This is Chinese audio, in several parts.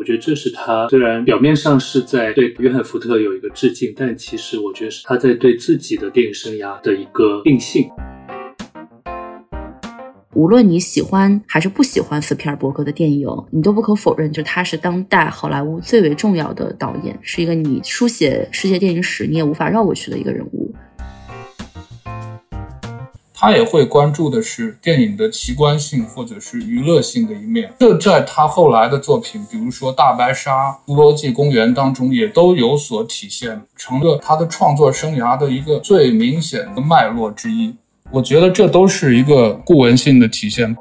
我觉得这是他虽然表面上是在对约翰福特有一个致敬，但其实我觉得是他在对自己的电影生涯的一个定性。无论你喜欢还是不喜欢斯皮尔伯格的电影，你都不可否认，就他是当代好莱坞最为重要的导演，是一个你书写世界电影史你也无法绕过去的一个人物。他也会关注的是电影的奇观性或者是娱乐性的一面，这在他后来的作品，比如说《大白鲨》《侏罗纪公园》当中也都有所体现，成了他的创作生涯的一个最明显的脉络之一。我觉得这都是一个故文性的体现。《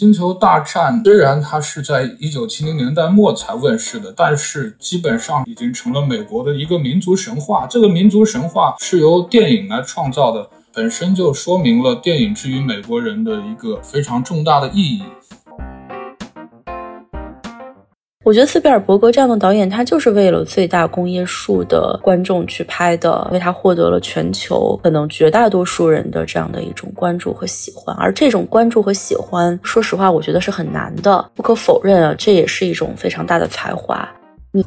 星球大战》虽然它是在一九七零年代末才问世的，但是基本上已经成了美国的一个民族神话。这个民族神话是由电影来创造的，本身就说明了电影之于美国人的一个非常重大的意义。我觉得斯皮尔伯格这样的导演，他就是为了最大公约数的观众去拍的，因为他获得了全球可能绝大多数人的这样的一种关注和喜欢。而这种关注和喜欢，说实话，我觉得是很难的。不可否认啊，这也是一种非常大的才华。你，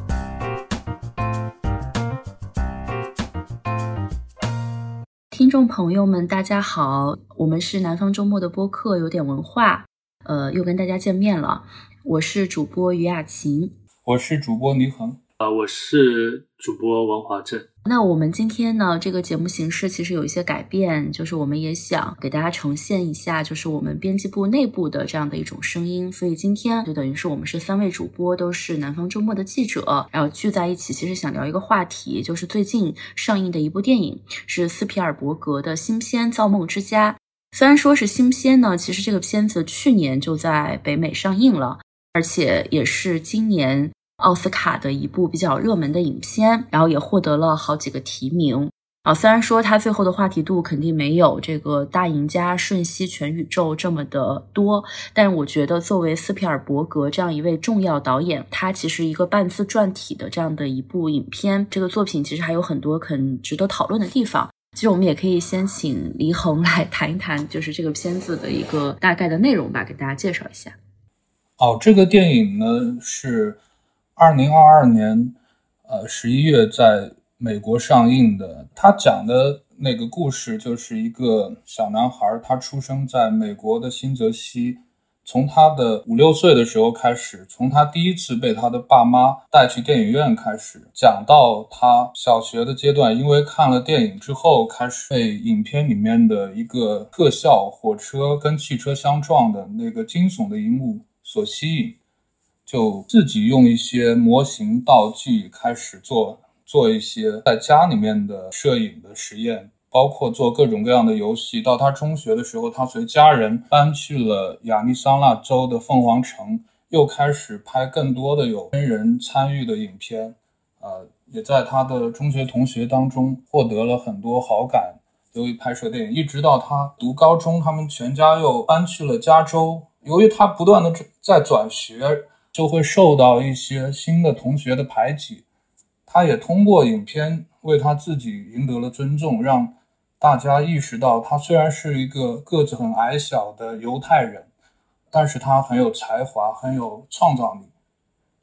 听众朋友们，大家好，我们是南方周末的播客，有点文化，呃，又跟大家见面了。我是主播于雅琴，我是主播倪恒，啊，我是主播王华正。那我们今天呢，这个节目形式其实有一些改变，就是我们也想给大家呈现一下，就是我们编辑部内部的这样的一种声音。所以今天就等于是我们是三位主播，都是南方周末的记者，然后聚在一起，其实想聊一个话题，就是最近上映的一部电影是斯皮尔伯格的新片《造梦之家》。虽然说是新片呢，其实这个片子去年就在北美上映了。而且也是今年奥斯卡的一部比较热门的影片，然后也获得了好几个提名啊。虽然说它最后的话题度肯定没有这个大赢家瞬息全宇宙这么的多，但是我觉得作为斯皮尔伯格这样一位重要导演，他其实一个半自传体的这样的一部影片，这个作品其实还有很多很值得讨论的地方。其实我们也可以先请黎恒来谈一谈，就是这个片子的一个大概的内容吧，给大家介绍一下。哦，这个电影呢是二零二二年，呃十一月在美国上映的。他讲的那个故事就是一个小男孩，他出生在美国的新泽西，从他的五六岁的时候开始，从他第一次被他的爸妈带去电影院开始，讲到他小学的阶段，因为看了电影之后，开始被影片里面的一个特效火车跟汽车相撞的那个惊悚的一幕。所吸引，就自己用一些模型道具开始做做一些在家里面的摄影的实验，包括做各种各样的游戏。到他中学的时候，他随家人搬去了亚利桑那州的凤凰城，又开始拍更多的有真人参与的影片。呃，也在他的中学同学当中获得了很多好感，由于拍摄电影，一直到他读高中，他们全家又搬去了加州。由于他不断的在转学，就会受到一些新的同学的排挤。他也通过影片为他自己赢得了尊重，让大家意识到他虽然是一个个子很矮小的犹太人，但是他很有才华，很有创造力。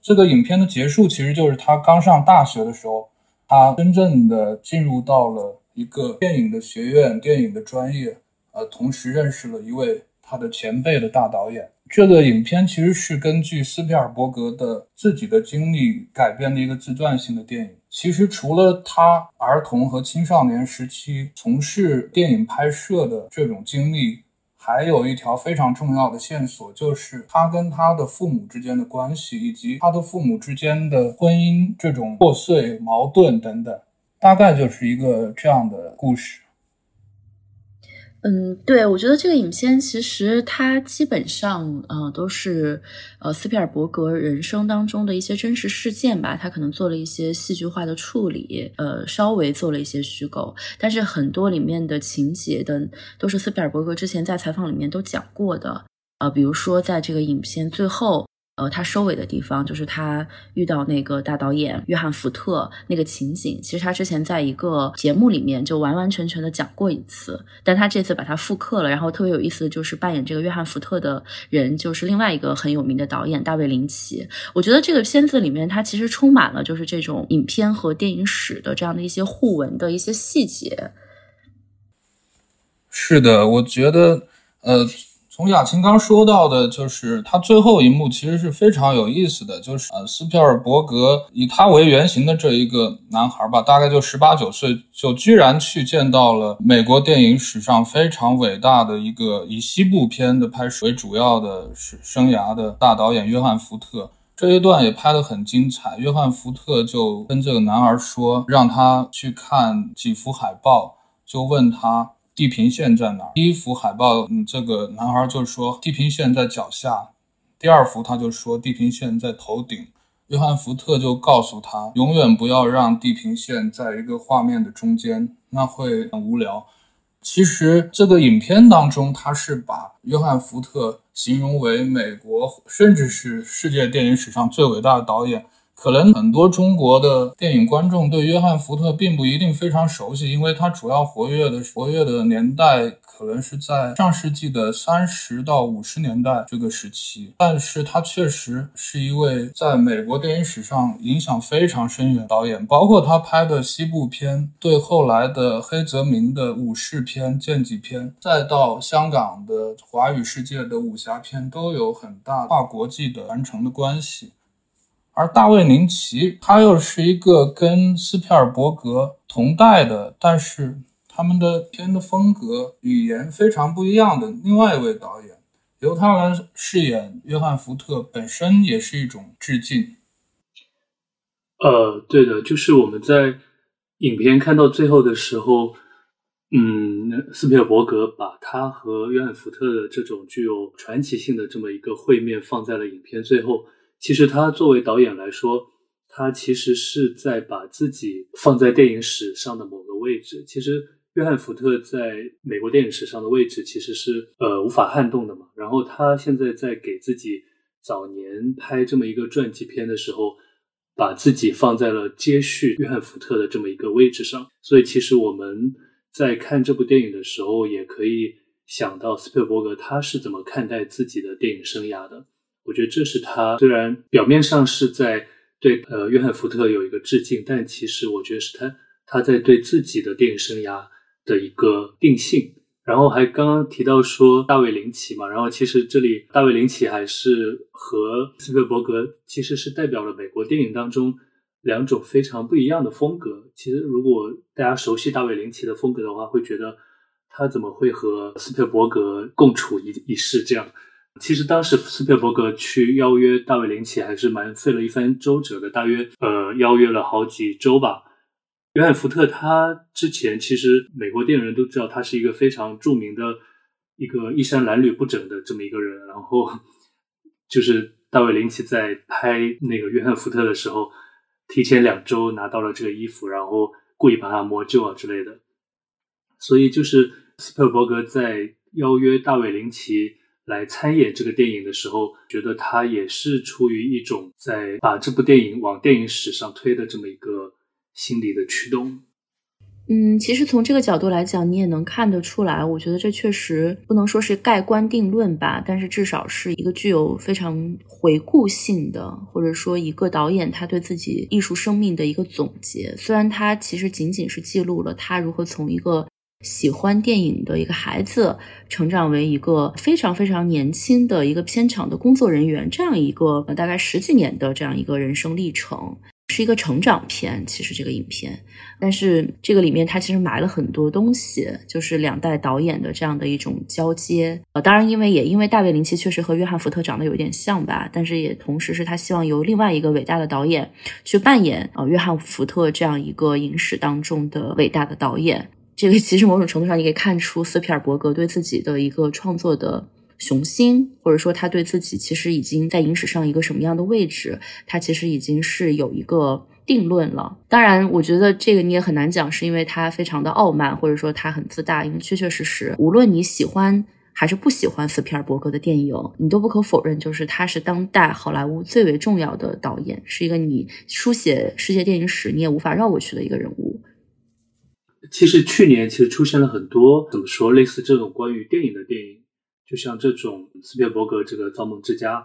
这个影片的结束其实就是他刚上大学的时候，他真正的进入到了一个电影的学院、电影的专业，呃，同时认识了一位。他的前辈的大导演，这个影片其实是根据斯皮尔伯格的自己的经历改编的一个自传性的电影。其实除了他儿童和青少年时期从事电影拍摄的这种经历，还有一条非常重要的线索，就是他跟他的父母之间的关系，以及他的父母之间的婚姻这种破碎、矛盾等等，大概就是一个这样的故事。嗯，对，我觉得这个影片其实它基本上呃都是呃斯皮尔伯格人生当中的一些真实事件吧，他可能做了一些戏剧化的处理，呃，稍微做了一些虚构，但是很多里面的情节的都是斯皮尔伯格之前在采访里面都讲过的，呃，比如说在这个影片最后。呃，他收尾的地方就是他遇到那个大导演约翰福特那个情景，其实他之前在一个节目里面就完完全全的讲过一次，但他这次把它复刻了。然后特别有意思的就是扮演这个约翰福特的人就是另外一个很有名的导演大卫林奇。我觉得这个片子里面它其实充满了就是这种影片和电影史的这样的一些互文的一些细节。是的，我觉得，呃，从雅琴刚说到的，就是他最后一幕其实是非常有意思的，就是呃，斯皮尔伯格以他为原型的这一个男孩吧，大概就十八九岁，就居然去见到了美国电影史上非常伟大的一个以西部片的拍摄为主要的生生涯的大导演约翰福特。这一段也拍得很精彩。约翰福特就跟这个男孩说，让他去看几幅海报，就问他。地平线在哪？第一幅海报，嗯，这个男孩就说地平线在脚下。第二幅他就说地平线在头顶。约翰福特就告诉他，永远不要让地平线在一个画面的中间，那会很无聊。其实这个影片当中，他是把约翰福特形容为美国甚至是世界电影史上最伟大的导演。可能很多中国的电影观众对约翰福特并不一定非常熟悉，因为他主要活跃的活跃的年代可能是在上世纪的三十到五十年代这个时期。但是他确实是一位在美国电影史上影响非常深远导演，包括他拍的西部片，对后来的黑泽明的武士片、剑戟片，再到香港的华语世界的武侠片，都有很大跨国际的传承的关系。而大卫林奇，他又是一个跟斯皮尔伯格同代的，但是他们的片的风格、语言非常不一样的另外一位导演，由他来饰演约翰福特，本身也是一种致敬。呃，对的，就是我们在影片看到最后的时候，嗯，斯皮尔伯格把他和约翰福特的这种具有传奇性的这么一个会面放在了影片最后。其实他作为导演来说，他其实是在把自己放在电影史上的某个位置。其实约翰福特在美国电影史上的位置其实是呃无法撼动的嘛。然后他现在在给自己早年拍这么一个传记片的时候，把自己放在了接续约翰福特的这么一个位置上。所以其实我们在看这部电影的时候，也可以想到斯皮尔伯格他是怎么看待自己的电影生涯的。我觉得这是他虽然表面上是在对呃约翰福特有一个致敬，但其实我觉得是他他在对自己的电影生涯的一个定性。然后还刚刚提到说大卫林奇嘛，然后其实这里大卫林奇还是和斯皮尔伯格其实是代表了美国电影当中两种非常不一样的风格。其实如果大家熟悉大卫林奇的风格的话，会觉得他怎么会和斯皮尔伯格共处一一室这样？其实当时斯皮尔伯格去邀约大卫林奇还是蛮费了一番周折的，大约呃邀约了好几周吧。约翰福特他之前其实美国电影人都知道他是一个非常著名的一个衣衫褴褛不整的这么一个人，然后 就是大卫林奇在拍那个约翰福特的时候，提前两周拿到了这个衣服，然后故意把它磨旧啊之类的。所以就是斯皮尔伯格在邀约大卫林奇。来参演这个电影的时候，觉得他也是出于一种在把这部电影往电影史上推的这么一个心理的驱动。嗯，其实从这个角度来讲，你也能看得出来。我觉得这确实不能说是盖棺定论吧，但是至少是一个具有非常回顾性的，或者说一个导演他对自己艺术生命的一个总结。虽然他其实仅仅是记录了他如何从一个。喜欢电影的一个孩子，成长为一个非常非常年轻的一个片场的工作人员，这样一个大概十几年的这样一个人生历程，是一个成长片。其实这个影片，但是这个里面它其实埋了很多东西，就是两代导演的这样的一种交接。呃，当然，因为也因为大卫林奇确实和约翰福特长得有点像吧，但是也同时是他希望由另外一个伟大的导演去扮演呃约翰福特这样一个影史当中的伟大的导演。这个其实某种程度上，你可以看出斯皮尔伯格对自己的一个创作的雄心，或者说他对自己其实已经在影史上一个什么样的位置，他其实已经是有一个定论了。当然，我觉得这个你也很难讲，是因为他非常的傲慢，或者说他很自大，因为确确实实，无论你喜欢还是不喜欢斯皮尔伯格的电影，你都不可否认，就是他是当代好莱坞最为重要的导演，是一个你书写世界电影史你也无法绕过去的一个人物。其实去年其实出现了很多怎么说类似这种关于电影的电影，就像这种斯皮尔伯格这个《造梦之家》，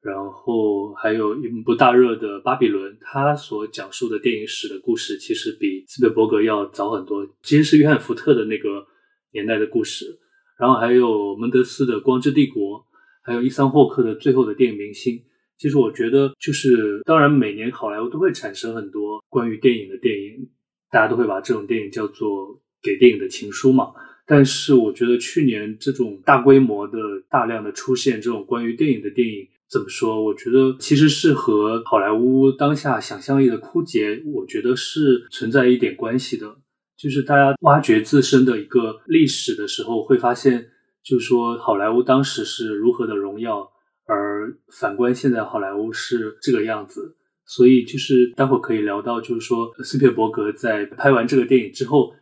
然后还有一部大热的《巴比伦》，他所讲述的电影史的故事其实比斯皮尔伯格要早很多，其实是约翰福特的那个年代的故事。然后还有门德斯的《光之帝国》，还有伊桑霍克的《最后的电影明星》。其实我觉得，就是当然每年好莱坞都会产生很多关于电影的电影。大家都会把这种电影叫做给电影的情书嘛，但是我觉得去年这种大规模的、大量的出现这种关于电影的电影，怎么说？我觉得其实是和好莱坞当下想象力的枯竭，我觉得是存在一点关系的。就是大家挖掘自身的一个历史的时候，会发现，就是说好莱坞当时是如何的荣耀，而反观现在好莱坞是这个样子。所以就是待会可以聊到，就是说斯皮尔伯格在拍完这个电影之后，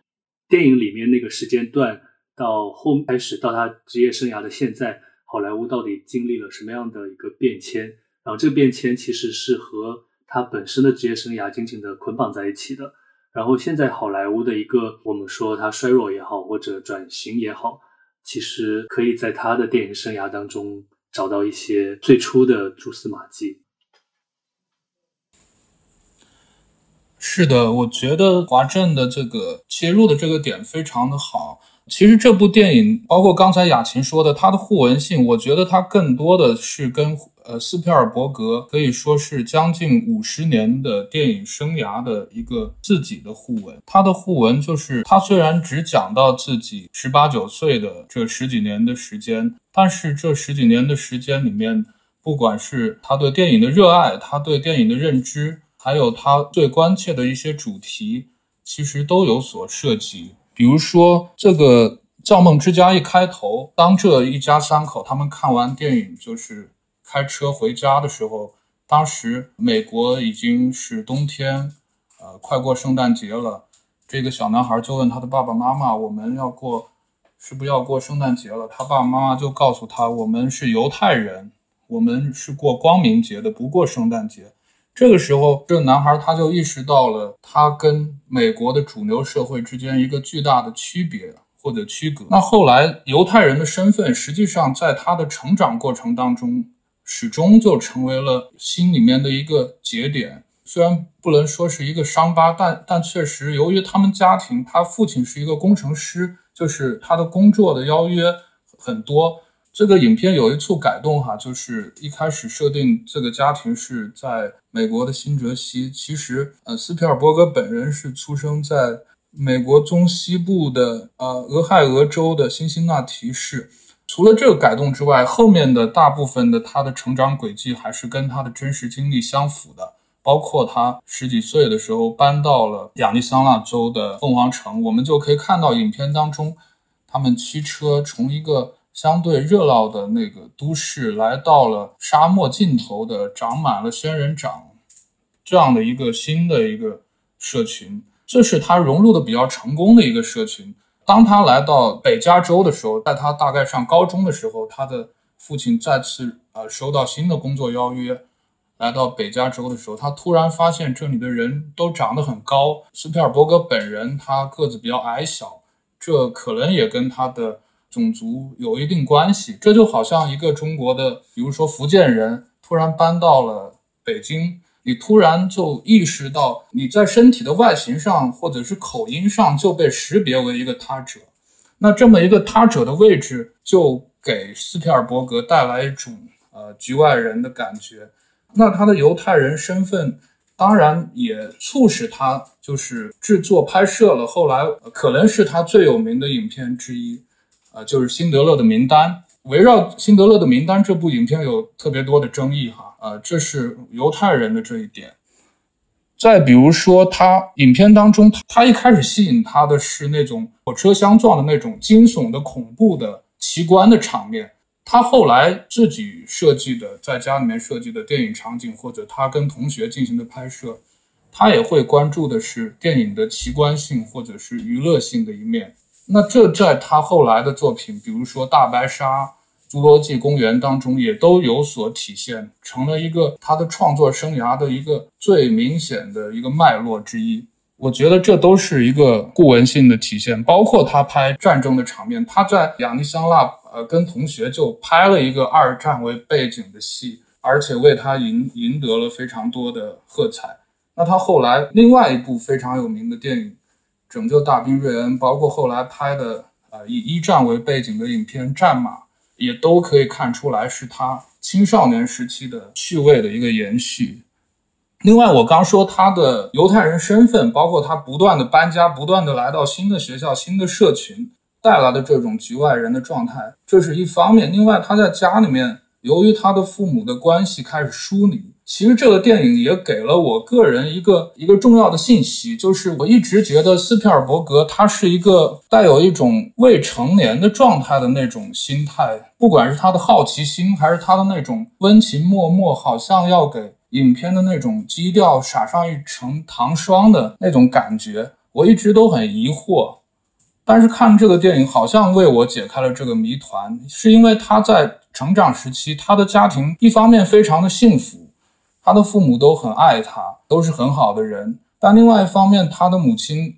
电影里面那个时间段到后开始到他职业生涯的现在，好莱坞到底经历了什么样的一个变迁？然后这个变迁其实是和他本身的职业生涯紧紧的捆绑在一起的。然后现在好莱坞的一个我们说他衰弱也好，或者转型也好，其实可以在他的电影生涯当中找到一些最初的蛛丝马迹。是的，我觉得华正的这个切入的这个点非常的好。其实这部电影，包括刚才雅琴说的它的互文性，我觉得它更多的是跟呃斯皮尔伯格可以说是将近五十年的电影生涯的一个自己的互文。他的互文就是他虽然只讲到自己十八九岁的这十几年的时间，但是这十几年的时间里面，不管是他对电影的热爱，他对电影的认知。还有他最关切的一些主题，其实都有所涉及。比如说，这个《造梦之家》一开头，当这一家三口他们看完电影，就是开车回家的时候，当时美国已经是冬天，呃，快过圣诞节了。这个小男孩就问他的爸爸妈妈：“我们要过，是不是要过圣诞节了？”他爸爸妈妈就告诉他：“我们是犹太人，我们是过光明节的，不过圣诞节。”这个时候，这个男孩他就意识到了他跟美国的主流社会之间一个巨大的区别或者区隔。那后来，犹太人的身份实际上在他的成长过程当中，始终就成为了心里面的一个节点。虽然不能说是一个伤疤，但但确实，由于他们家庭，他父亲是一个工程师，就是他的工作的邀约很多。这个影片有一处改动哈，就是一开始设定这个家庭是在美国的新泽西，其实呃，斯皮尔伯格本人是出生在美国中西部的呃俄亥俄州的辛辛那提市。除了这个改动之外，后面的大部分的他的成长轨迹还是跟他的真实经历相符的，包括他十几岁的时候搬到了亚利桑那州的凤凰城，我们就可以看到影片当中他们驱车从一个。相对热闹的那个都市，来到了沙漠尽头的长满了仙人掌这样的一个新的一个社群，这是他融入的比较成功的一个社群。当他来到北加州的时候，在他大概上高中的时候，他的父亲再次呃收到新的工作邀约，来到北加州的时候，他突然发现这里的人都长得很高。斯皮尔伯格本人他个子比较矮小，这可能也跟他的。种族有一定关系，这就好像一个中国的，比如说福建人突然搬到了北京，你突然就意识到你在身体的外形上或者是口音上就被识别为一个他者，那这么一个他者的位置就给斯皮尔伯格带来一种呃局外人的感觉，那他的犹太人身份当然也促使他就是制作拍摄了后来可能是他最有名的影片之一。啊，就是辛德勒的名单，围绕辛德勒的名单这部影片有特别多的争议哈。啊，这是犹太人的这一点。再比如说，他影片当中，他一开始吸引他的是那种火车相撞的那种惊悚的、恐怖的、奇观的场面。他后来自己设计的，在家里面设计的电影场景，或者他跟同学进行的拍摄，他也会关注的是电影的奇观性或者是娱乐性的一面。那这在他后来的作品，比如说《大白鲨》《侏罗纪公园》当中，也都有所体现，成了一个他的创作生涯的一个最明显的一个脉络之一。我觉得这都是一个固文性的体现，包括他拍战争的场面，他在亚尼香腊呃跟同学就拍了一个二战为背景的戏，而且为他赢赢得了非常多的喝彩。那他后来另外一部非常有名的电影《拯救大兵瑞恩》，包括后来拍的呃以一战为背景的影片《战马》，也都可以看出来是他青少年时期的趣味的一个延续。另外，我刚说他的犹太人身份，包括他不断的搬家，不断的来到新的学校、新的社群带来的这种局外人的状态，这是一方面。另外，他在家里面，由于他的父母的关系开始疏离。其实这个电影也给了我个人一个一个重要的信息，就是我一直觉得斯皮尔伯格他是一个带有一种未成年的状态的那种心态，不管是他的好奇心，还是他的那种温情脉脉，好像要给。影片的那种基调撒上一层糖霜的那种感觉，我一直都很疑惑。但是看这个电影，好像为我解开了这个谜团，是因为他在成长时期，他的家庭一方面非常的幸福，他的父母都很爱他，都是很好的人。但另外一方面，他的母亲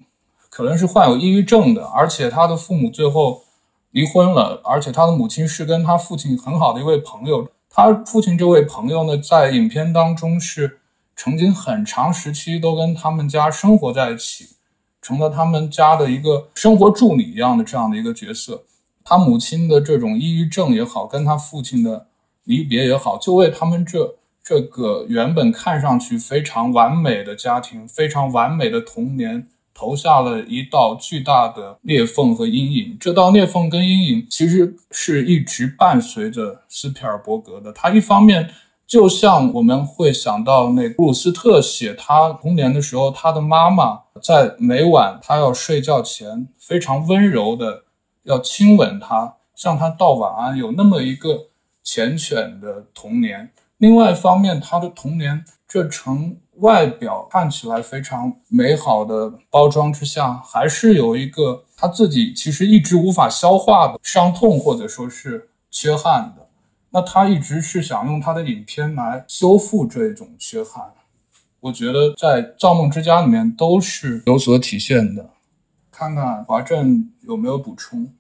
可能是患有抑郁症的，而且他的父母最后离婚了，而且他的母亲是跟他父亲很好的一位朋友。他父亲这位朋友呢，在影片当中是曾经很长时期都跟他们家生活在一起，成了他们家的一个生活助理一样的这样的一个角色。他母亲的这种抑郁症也好，跟他父亲的离别也好，就为他们这这个原本看上去非常完美的家庭，非常完美的童年。投下了一道巨大的裂缝和阴影。这道裂缝跟阴影其实是一直伴随着斯皮尔伯格的。他一方面就像我们会想到那布鲁斯特写他童年的时候，他的妈妈在每晚他要睡觉前非常温柔的要亲吻他，向他道晚安，有那么一个缱绻的童年。另外一方面，他的童年这层。外表看起来非常美好的包装之下，还是有一个他自己其实一直无法消化的伤痛，或者说是缺憾的。那他一直是想用他的影片来修复这种缺憾。我觉得在《造梦之家》里面都是有所体现的。看看华正有没有补充？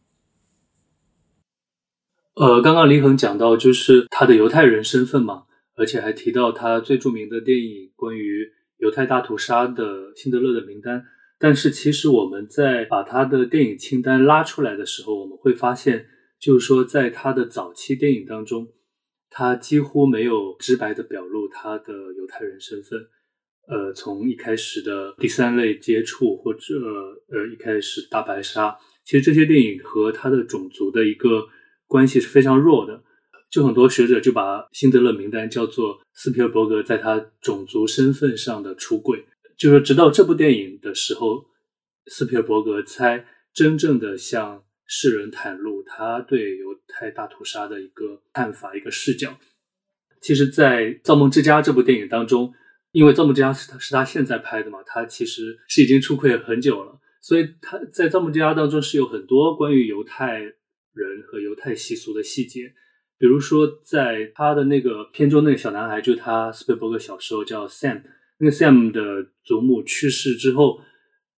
呃，刚刚林恒讲到就是他的犹太人身份嘛。而且还提到他最著名的电影关于犹太大屠杀的《辛德勒的名单》，但是其实我们在把他的电影清单拉出来的时候，我们会发现，就是说在他的早期电影当中，他几乎没有直白的表露他的犹太人身份。呃，从一开始的第三类接触，或者呃一开始大白鲨，其实这些电影和他的种族的一个关系是非常弱的。就很多学者就把辛德勒名单叫做斯皮尔伯格在他种族身份上的出柜，就是直到这部电影的时候，斯皮尔伯格才真正的向世人袒露他对犹太大屠杀的一个看法、一个视角。其实，在《造梦之家》这部电影当中，因为《造梦之家》是他是他现在拍的嘛，他其实是已经出柜很久了，所以他在《造梦之家》当中是有很多关于犹太人和犹太习俗的细节。比如说，在他的那个片中，那个小男孩，就他斯皮伯格小时候叫 Sam，那个 Sam 的祖母去世之后，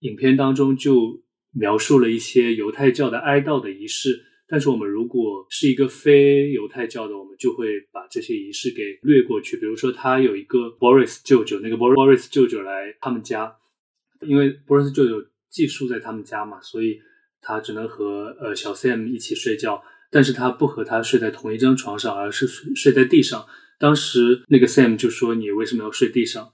影片当中就描述了一些犹太教的哀悼的仪式。但是我们如果是一个非犹太教的，我们就会把这些仪式给略过去。比如说，他有一个 Boris 舅舅，那个 Boris 舅舅来他们家，因为 Boris 舅舅寄宿在他们家嘛，所以他只能和呃小 Sam 一起睡觉。但是他不和他睡在同一张床上，而是睡睡在地上。当时那个 Sam 就说：“你为什么要睡地上？”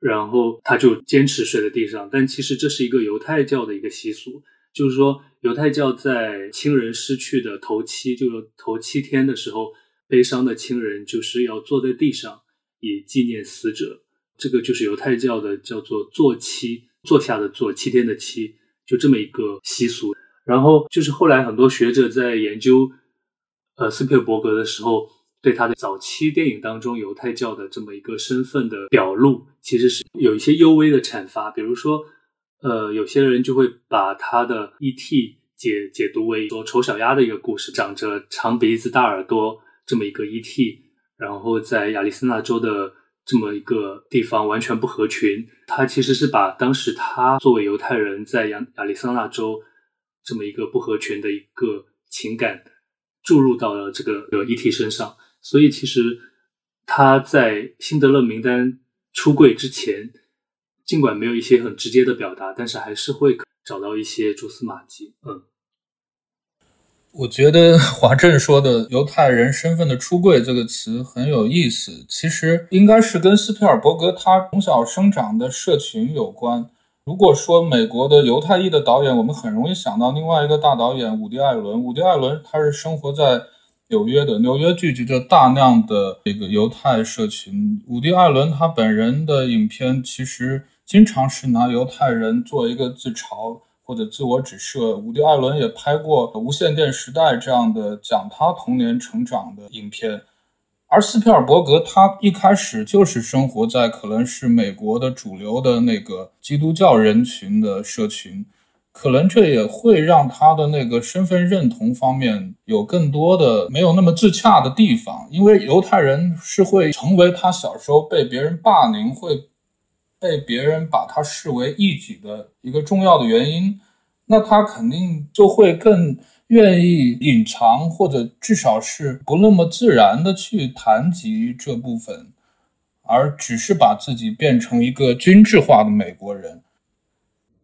然后他就坚持睡在地上。但其实这是一个犹太教的一个习俗，就是说犹太教在亲人失去的头七，就是头七天的时候，悲伤的亲人就是要坐在地上以纪念死者。这个就是犹太教的叫做坐七，坐下的坐，七天的七，就这么一个习俗。然后就是后来很多学者在研究，呃，斯皮尔伯格的时候，对他的早期电影当中犹太教的这么一个身份的表露，其实是有一些幽微的阐发。比如说，呃，有些人就会把他的 E.T. 解解读为说丑小鸭的一个故事，长着长鼻子、大耳朵这么一个 ET，然后在亚利桑那州的这么一个地方完全不合群。他其实是把当时他作为犹太人在亚亚利桑那州这么一个不合群的一个情感注入到了这个 ET 身上，所以其实他在辛德勒名单出柜之前。尽管没有一些很直接的表达，但是还是会找到一些蛛丝马迹。嗯，我觉得华正说的“犹太人身份的出柜”这个词很有意思，其实应该是跟斯皮尔伯格他从小生长的社群有关。如果说美国的犹太裔的导演，我们很容易想到另外一个大导演伍迪·艾伦。伍迪·艾伦他是生活在纽约的，纽约聚集着大量的这个犹太社群。伍迪·艾伦他本人的影片其实。经常是拿犹太人做一个自嘲或者自我指涉。伍迪·艾伦也拍过《无线电时代》这样的讲他童年成长的影片，而斯皮尔伯格他一开始就是生活在可能是美国的主流的那个基督教人群的社群，可能这也会让他的那个身份认同方面有更多的没有那么自洽的地方，因为犹太人是会成为他小时候被别人霸凌会。被别人把他视为异己的一个重要的原因，那他肯定就会更愿意隐藏，或者至少是不那么自然的去谈及这部分，而只是把自己变成一个军制化的美国人。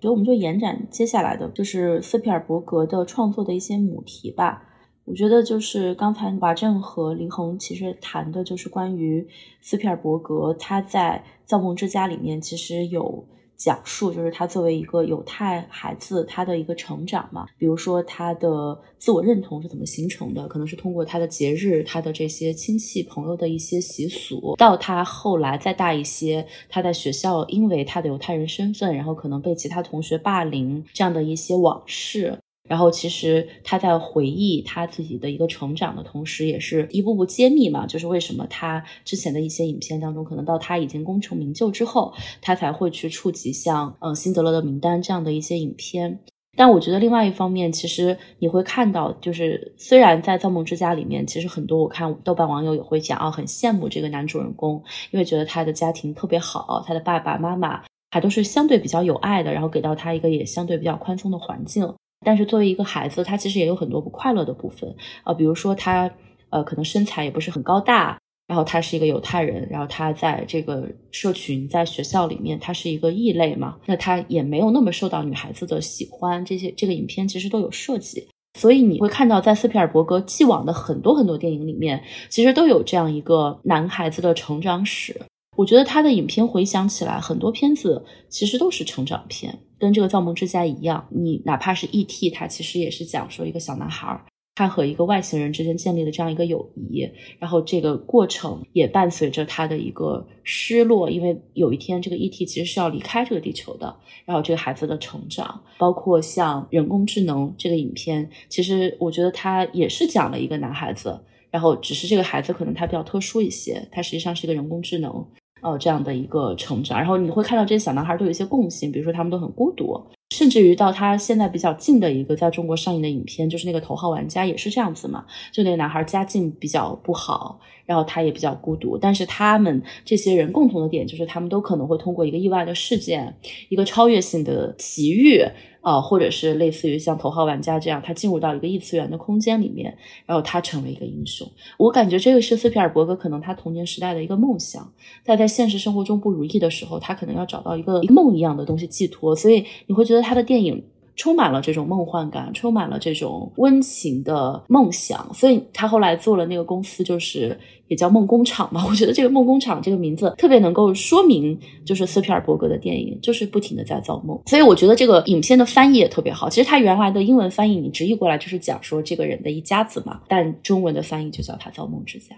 所以我们就延展接下来的就是斯皮尔伯格的创作的一些母题吧。我觉得就是刚才华正和林恒其实谈的就是关于斯皮尔伯格他在《造梦之家》里面其实有讲述，就是他作为一个犹太孩子他的一个成长嘛，比如说他的自我认同是怎么形成的，可能是通过他的节日、他的这些亲戚朋友的一些习俗，到他后来再大一些，他在学校因为他的犹太人身份，然后可能被其他同学霸凌这样的一些往事。然后，其实他在回忆他自己的一个成长的同时，也是一步步揭秘嘛，就是为什么他之前的一些影片当中，可能到他已经功成名就之后，他才会去触及像嗯辛德勒的名单这样的一些影片。但我觉得另外一方面，其实你会看到，就是虽然在《造梦之家》里面，其实很多我看豆瓣网友也会讲啊，很羡慕这个男主人公，因为觉得他的家庭特别好，他的爸爸妈妈还都是相对比较有爱的，然后给到他一个也相对比较宽松的环境。但是作为一个孩子，他其实也有很多不快乐的部分。啊，比如说他呃可能身材也不是很高大，然后他是一个犹太人，然后他在这个社群在学校里面他是一个异类嘛，那他也没有那么受到女孩子的喜欢，这些这个影片其实都有涉及，所以你会看到在斯皮尔伯格既往的很多很多电影里面，其实都有这样一个男孩子的成长史。我觉得他的影片回想起来，很多片子其实都是成长片，跟这个《造梦之家》一样。你哪怕是 E.T.，他其实也是讲说一个小男孩，他和一个外星人之间建立了这样一个友谊，然后这个过程也伴随着他的一个失落，因为有一天这个 E.T. 其实是要离开这个地球的。然后这个孩子的成长，包括像人工智能这个影片，其实我觉得他也是讲了一个男孩子，然后只是这个孩子可能他比较特殊一些，他实际上是一个人工智能。呃，这样的一个成长，然后你会看到这些小男孩都有一些共性，比如说他们都很孤独，甚至于到他现在比较近的一个在中国上映的影片，就是那个《头号玩家》也是这样子嘛，就那个男孩家境比较不好，然后他也比较孤独，但是他们这些人共同的点就是他们都可能会通过一个意外的事件，一个超越性的奇遇。啊，或者是类似于像头号玩家这样，他进入到一个异次元的空间里面，然后他成为一个英雄。我感觉这个是斯皮尔伯格可能他童年时代的一个梦想，在在现实生活中不如意的时候，他可能要找到一个梦一样的东西寄托，所以你会觉得他的电影。充满了这种梦幻感，充满了这种温情的梦想，所以他后来做了那个公司，就是也叫梦工厂嘛。我觉得这个梦工厂这个名字特别能够说明，就是斯皮尔伯格的电影就是不停的在造梦。所以我觉得这个影片的翻译也特别好。其实他原来的英文翻译你直译过来就是讲说这个人的一家子嘛，但中文的翻译就叫他造梦之家。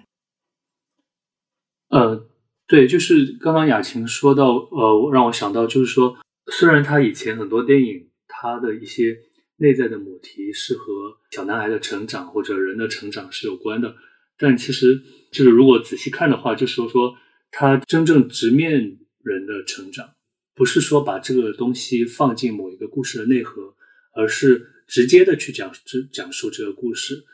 呃，对，就是刚刚雅琴说到，呃，让我想到就是说，虽然他以前很多电影。他的一些内在的母题是和小男孩的成长或者人的成长是有关的，但其实就是如果仔细看的话，就是说他真正直面人的成长，不是说把这个东西放进某一个故事的内核，而是直接的去讲这讲述这个故事。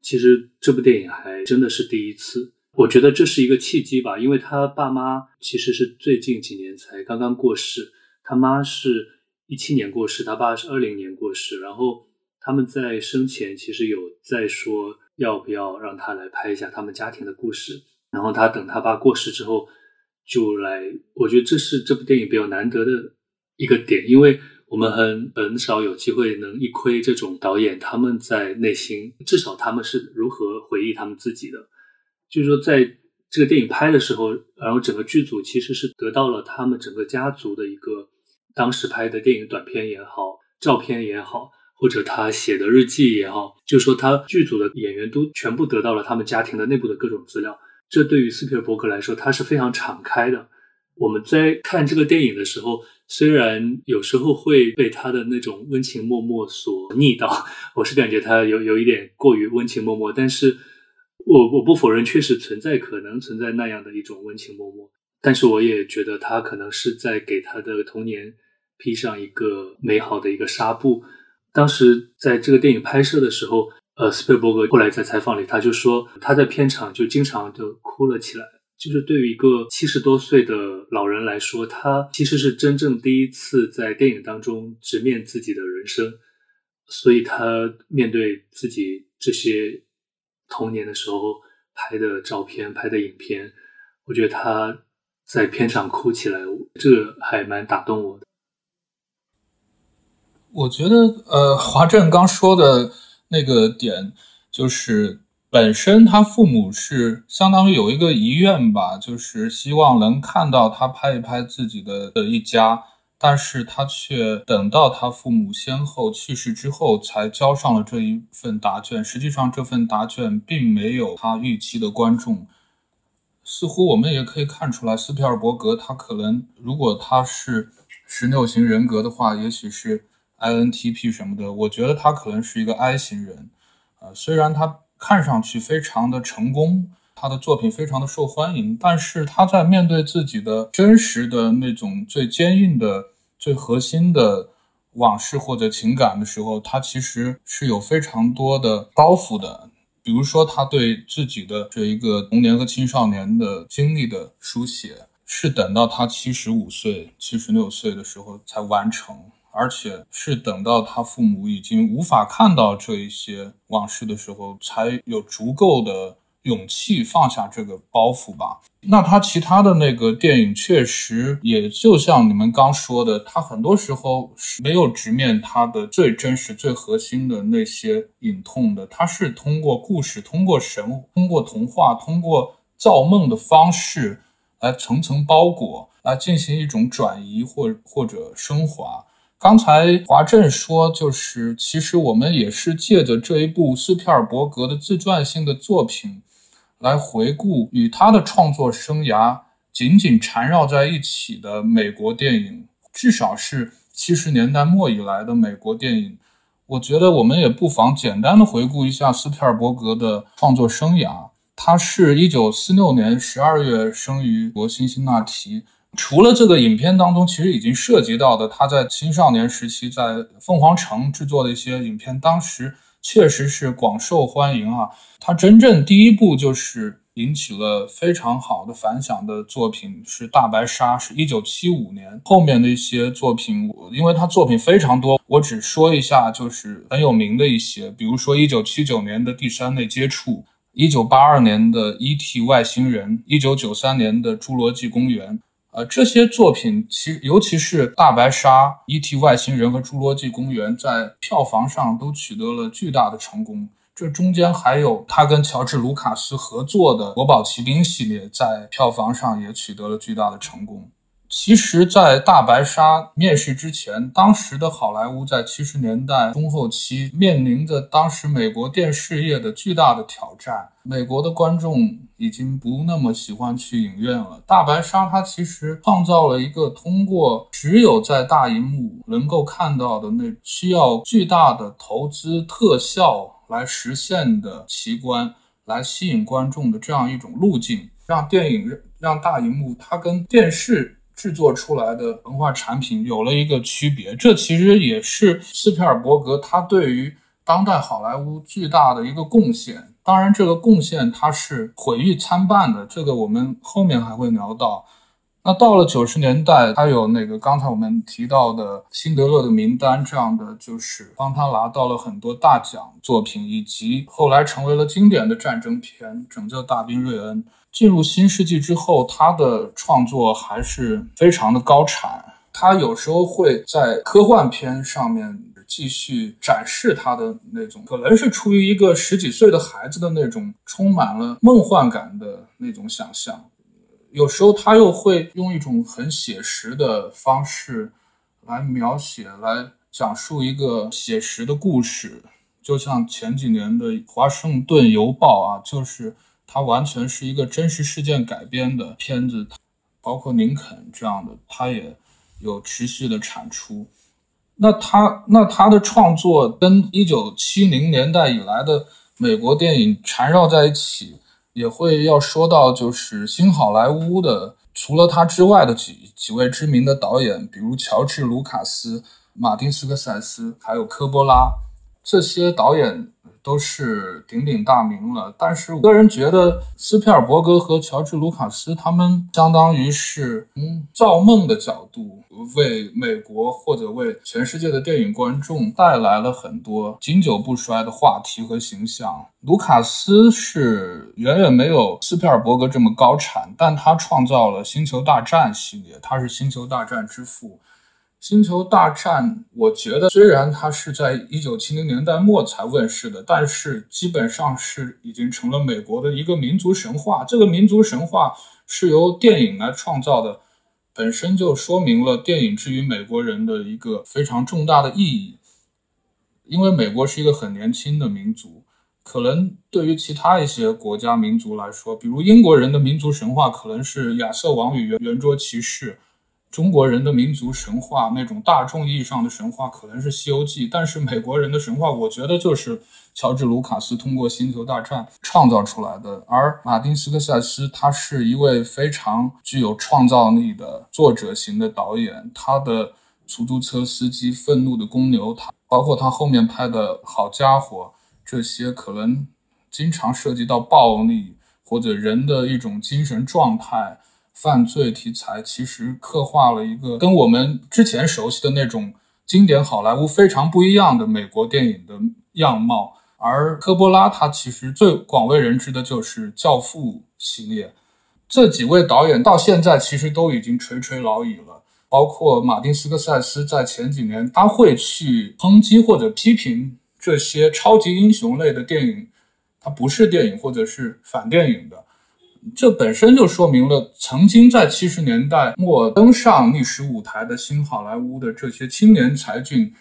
其实这部电影还真的是第一次，我觉得这是一个契机吧，因为他爸妈其实是最近几年才刚刚过世，他妈是一七年过世，他爸是二零年过世，然后他们在生前其实有在说要不要让他来拍一下他们家庭的故事，然后他等他爸过世之后就来，我觉得这是这部电影比较难得的一个点，因为。我们很很少有机会能一窥这种导演他们在内心，至少他们是如何回忆他们自己的。就是说，在这个电影拍的时候，然后整个剧组其实是得到了他们整个家族的一个当时拍的电影短片也好、照片也好，或者他写的日记也好，就是说他剧组的演员都全部得到了他们家庭的内部的各种资料。这对于斯皮尔伯格来说，他是非常敞开的。我们在看这个电影的时候。虽然有时候会被他的那种温情脉脉所逆到，我是感觉他有有一点过于温情脉脉，但是我我不否认，确实存在可能存在那样的一种温情脉脉，但是我也觉得他可能是在给他的童年披上一个美好的一个纱布。当时在这个电影拍摄的时候，呃，斯皮尔伯格后来在采访里他就说，他在片场就经常就哭了起来。就是对于一个七十多岁的老人来说，他其实是真正第一次在电影当中直面自己的人生，所以他面对自己这些童年的时候拍的照片、拍的影片，我觉得他在片场哭起来，这还蛮打动我的。我觉得，呃，华振刚说的那个点就是。本身他父母是相当于有一个遗愿吧，就是希望能看到他拍一拍自己的的一家，但是他却等到他父母先后去世之后才交上了这一份答卷。实际上这份答卷并没有他预期的观众。似乎我们也可以看出来，斯皮尔伯格他可能如果他是十六型人格的话，也许是 INTP 什么的。我觉得他可能是一个 I 型人，呃，虽然他。看上去非常的成功，他的作品非常的受欢迎，但是他在面对自己的真实的那种最坚硬的、最核心的往事或者情感的时候，他其实是有非常多的包袱的。比如说，他对自己的这一个童年和青少年的经历的书写，是等到他七十五岁、七十六岁的时候才完成。而且是等到他父母已经无法看到这一些往事的时候，才有足够的勇气放下这个包袱吧。那他其他的那个电影确实也就像你们刚说的，他很多时候是没有直面他的最真实、最核心的那些隐痛的。他是通过故事、通过神、通过童话、通过造梦的方式来层层包裹，来进行一种转移或或者升华。刚才华振说，就是其实我们也是借着这一部斯皮尔伯格的自传性的作品，来回顾与他的创作生涯紧紧缠绕在一起的美国电影，至少是七十年代末以来的美国电影。我觉得我们也不妨简单的回顾一下斯皮尔伯格的创作生涯。他是一九四六年十二月生于国辛辛那提。除了这个影片当中，其实已经涉及到的，他在青少年时期在凤凰城制作的一些影片，当时确实是广受欢迎啊。他真正第一部就是引起了非常好的反响的作品是《大白鲨》，是一九七五年。后面的一些作品，因为他作品非常多，我只说一下，就是很有名的一些，比如说一九七九年的《第三类接触》，一九八二年的《E.T. 外星人》，一九九三年的《侏罗纪公园》。呃，这些作品其尤其是《大白鲨》《E.T. 外星人》和《侏罗纪公园》在票房上都取得了巨大的成功。这中间还有他跟乔治·卢卡斯合作的《国宝奇兵》系列，在票房上也取得了巨大的成功。其实，在大白鲨面世之前，当时的好莱坞在七十年代中后期面临着当时美国电视业的巨大的挑战。美国的观众已经不那么喜欢去影院了。大白鲨它其实创造了一个通过只有在大荧幕能够看到的那需要巨大的投资特效来实现的奇观，来吸引观众的这样一种路径，让电影让大荧幕它跟电视。制作出来的文化产品有了一个区别。这其实也是斯皮尔伯格他对于当代好莱坞巨大的一个贡献。当然，这个贡献他是毁誉参半的，这个我们后面还会聊到。那到了九十年代，他有那个刚才我们提到的《辛德勒的名单》这样的，就是帮他拿到了很多大奖作品，以及后来成为了经典的战争片《拯救大兵瑞恩》。进入新世纪之后，他的创作还是非常的高产。他有时候会在科幻片上面继续展示他的那种，可能是出于一个十几岁的孩子的那种充满了梦幻感的那种想象。有时候他又会用一种很写实的方式来描写、来讲述一个写实的故事，就像前几年的《华盛顿邮报》啊，就是它完全是一个真实事件改编的片子，包括林肯这样的，他也有持续的产出。那他那他的创作跟一九七零年代以来的美国电影缠绕在一起。也会要说到，就是新好莱坞的，除了他之外的几几位知名的导演，比如乔治·卢卡斯、马丁·斯科塞斯，还有科波拉，这些导演。都是鼎鼎大名了，但是我个人觉得斯皮尔伯格和乔治·卢卡斯他们相当于是从造梦的角度为美国或者为全世界的电影观众带来了很多经久不衰的话题和形象。卢卡斯是远远没有斯皮尔伯格这么高产，但他创造了《星球大战》系列，他是《星球大战》之父。星球大战，我觉得虽然它是在一九七零年代末才问世的，但是基本上是已经成了美国的一个民族神话。这个民族神话是由电影来创造的，本身就说明了电影之于美国人的一个非常重大的意义。因为美国是一个很年轻的民族，可能对于其他一些国家民族来说，比如英国人的民族神话可能是亚瑟王与圆圆桌骑士。中国人的民族神话，那种大众意义上的神话，可能是《西游记》，但是美国人的神话，我觉得就是乔治·卢卡斯通过《星球大战》创造出来的。而马丁·斯科塞斯，他是一位非常具有创造力的作者型的导演。他的《出租车司机》《愤怒的公牛》，他包括他后面拍的《好家伙》，这些可能经常涉及到暴力或者人的一种精神状态。犯罪题材其实刻画了一个跟我们之前熟悉的那种经典好莱坞非常不一样的美国电影的样貌，而科波拉他其实最广为人知的就是《教父》系列。这几位导演到现在其实都已经垂垂老矣了，包括马丁斯科塞斯在前几年他会去抨击或者批评这些超级英雄类的电影，它不是电影或者是反电影的。这本身就说明了，曾经在七十年代末登上历史舞台的新好莱坞的这些青年才俊，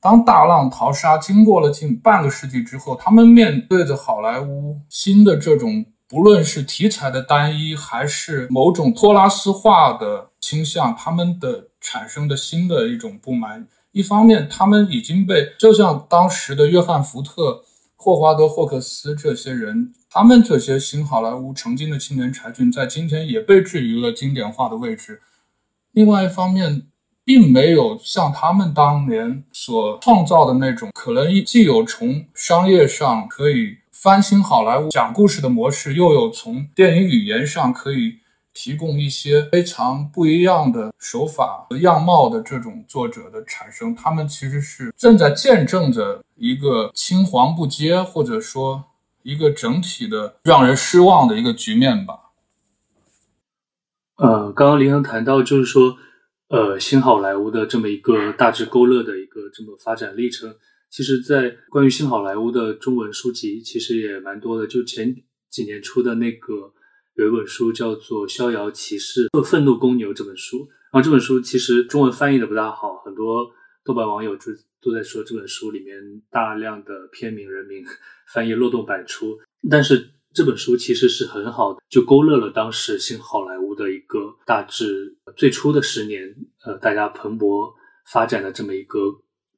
当大浪淘沙经过了近半个世纪之后，他们面对着好莱坞新的这种，不论是题材的单一，还是某种托拉斯化的倾向，他们的产生的新的一种不满。一方面，他们已经被就像当时的约翰·福特、霍华德·霍克斯这些人。他们这些新好莱坞曾经的青年才俊，在今天也被置于了经典化的位置。另外一方面，并没有像他们当年所创造的那种，可能既有从商业上可以翻新好莱坞讲故事的模式，又有从电影语言上可以提供一些非常不一样的手法和样貌的这种作者的产生。他们其实是正在见证着一个青黄不接，或者说。一个整体的让人失望的一个局面吧。呃，刚刚林恒谈到，就是说，呃，新好莱坞的这么一个大致勾勒的一个这么发展历程，其实，在关于新好莱坞的中文书籍，其实也蛮多的。就前几年出的那个有一本书叫做《逍遥骑士和愤怒公牛》这本书，然后这本书其实中文翻译的不大好，很多豆瓣网友就都在说这本书里面大量的片名人名。翻译漏洞百出，但是这本书其实是很好的，就勾勒了当时新好莱坞的一个大致最初的十年，呃，大家蓬勃发展的这么一个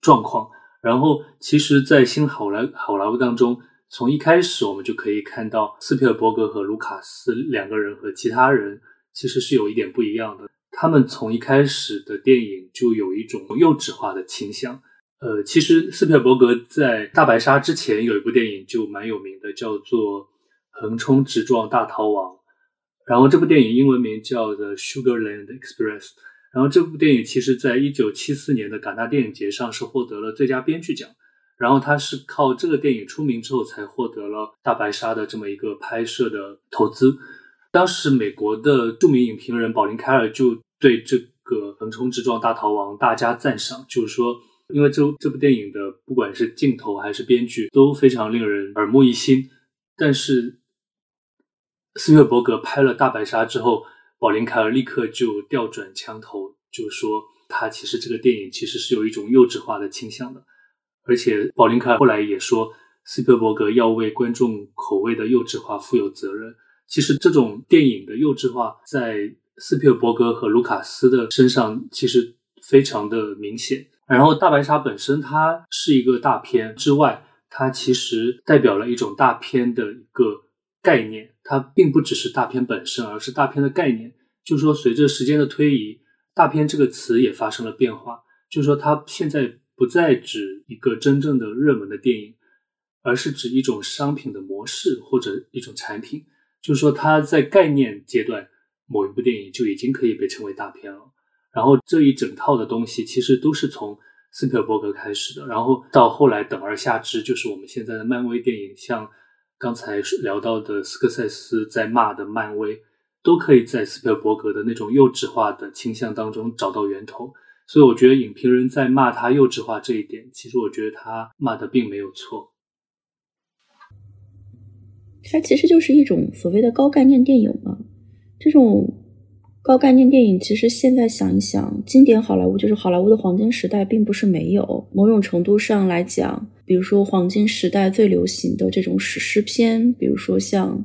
状况。然后，其实，在新好莱好莱坞当中，从一开始我们就可以看到斯皮尔伯格和卢卡斯两个人和其他人其实是有一点不一样的。他们从一开始的电影就有一种幼稚化的倾向。呃，其实斯皮尔伯格在《大白鲨》之前有一部电影就蛮有名的，叫做《横冲直撞大逃亡》。然后这部电影英文名叫《The Sugarland Express》。然后这部电影其实在一九七四年的戛纳电影节上是获得了最佳编剧奖。然后他是靠这个电影出名之后才获得了《大白鲨》的这么一个拍摄的投资。当时美国的著名影评人保林·凯尔就对这个《横冲直撞大逃亡》大加赞赏，就是说，因为这这部电影的不管是镜头还是编剧都非常令人耳目一新。但是斯皮尔伯格拍了《大白鲨》之后，宝林·凯尔立刻就调转枪头，就说他其实这个电影其实是有一种幼稚化的倾向的。而且宝林·凯尔后来也说，斯皮尔伯格要为观众口味的幼稚化负有责任。其实这种电影的幼稚化，在斯皮尔伯格和卢卡斯的身上其实非常的明显。然后《大白鲨》本身它是一个大片之外，它其实代表了一种大片的一个概念。它并不只是大片本身，而是大片的概念。就是说，随着时间的推移，大片这个词也发生了变化。就是说，它现在不再指一个真正的热门的电影，而是指一种商品的模式或者一种产品。就是说，它在概念阶段，某一部电影就已经可以被称为大片了。然后这一整套的东西其实都是从斯皮尔伯格开始的，然后到后来等而下之，就是我们现在的漫威电影，像刚才聊到的斯科塞斯在骂的漫威，都可以在斯皮尔伯格的那种幼稚化的倾向当中找到源头。所以我觉得影评人在骂他幼稚化这一点，其实我觉得他骂的并没有错。它其实就是一种所谓的高概念电影嘛。这种高概念电影，其实现在想一想，经典好莱坞就是好莱坞的黄金时代，并不是没有。某种程度上来讲，比如说黄金时代最流行的这种史诗片，比如说像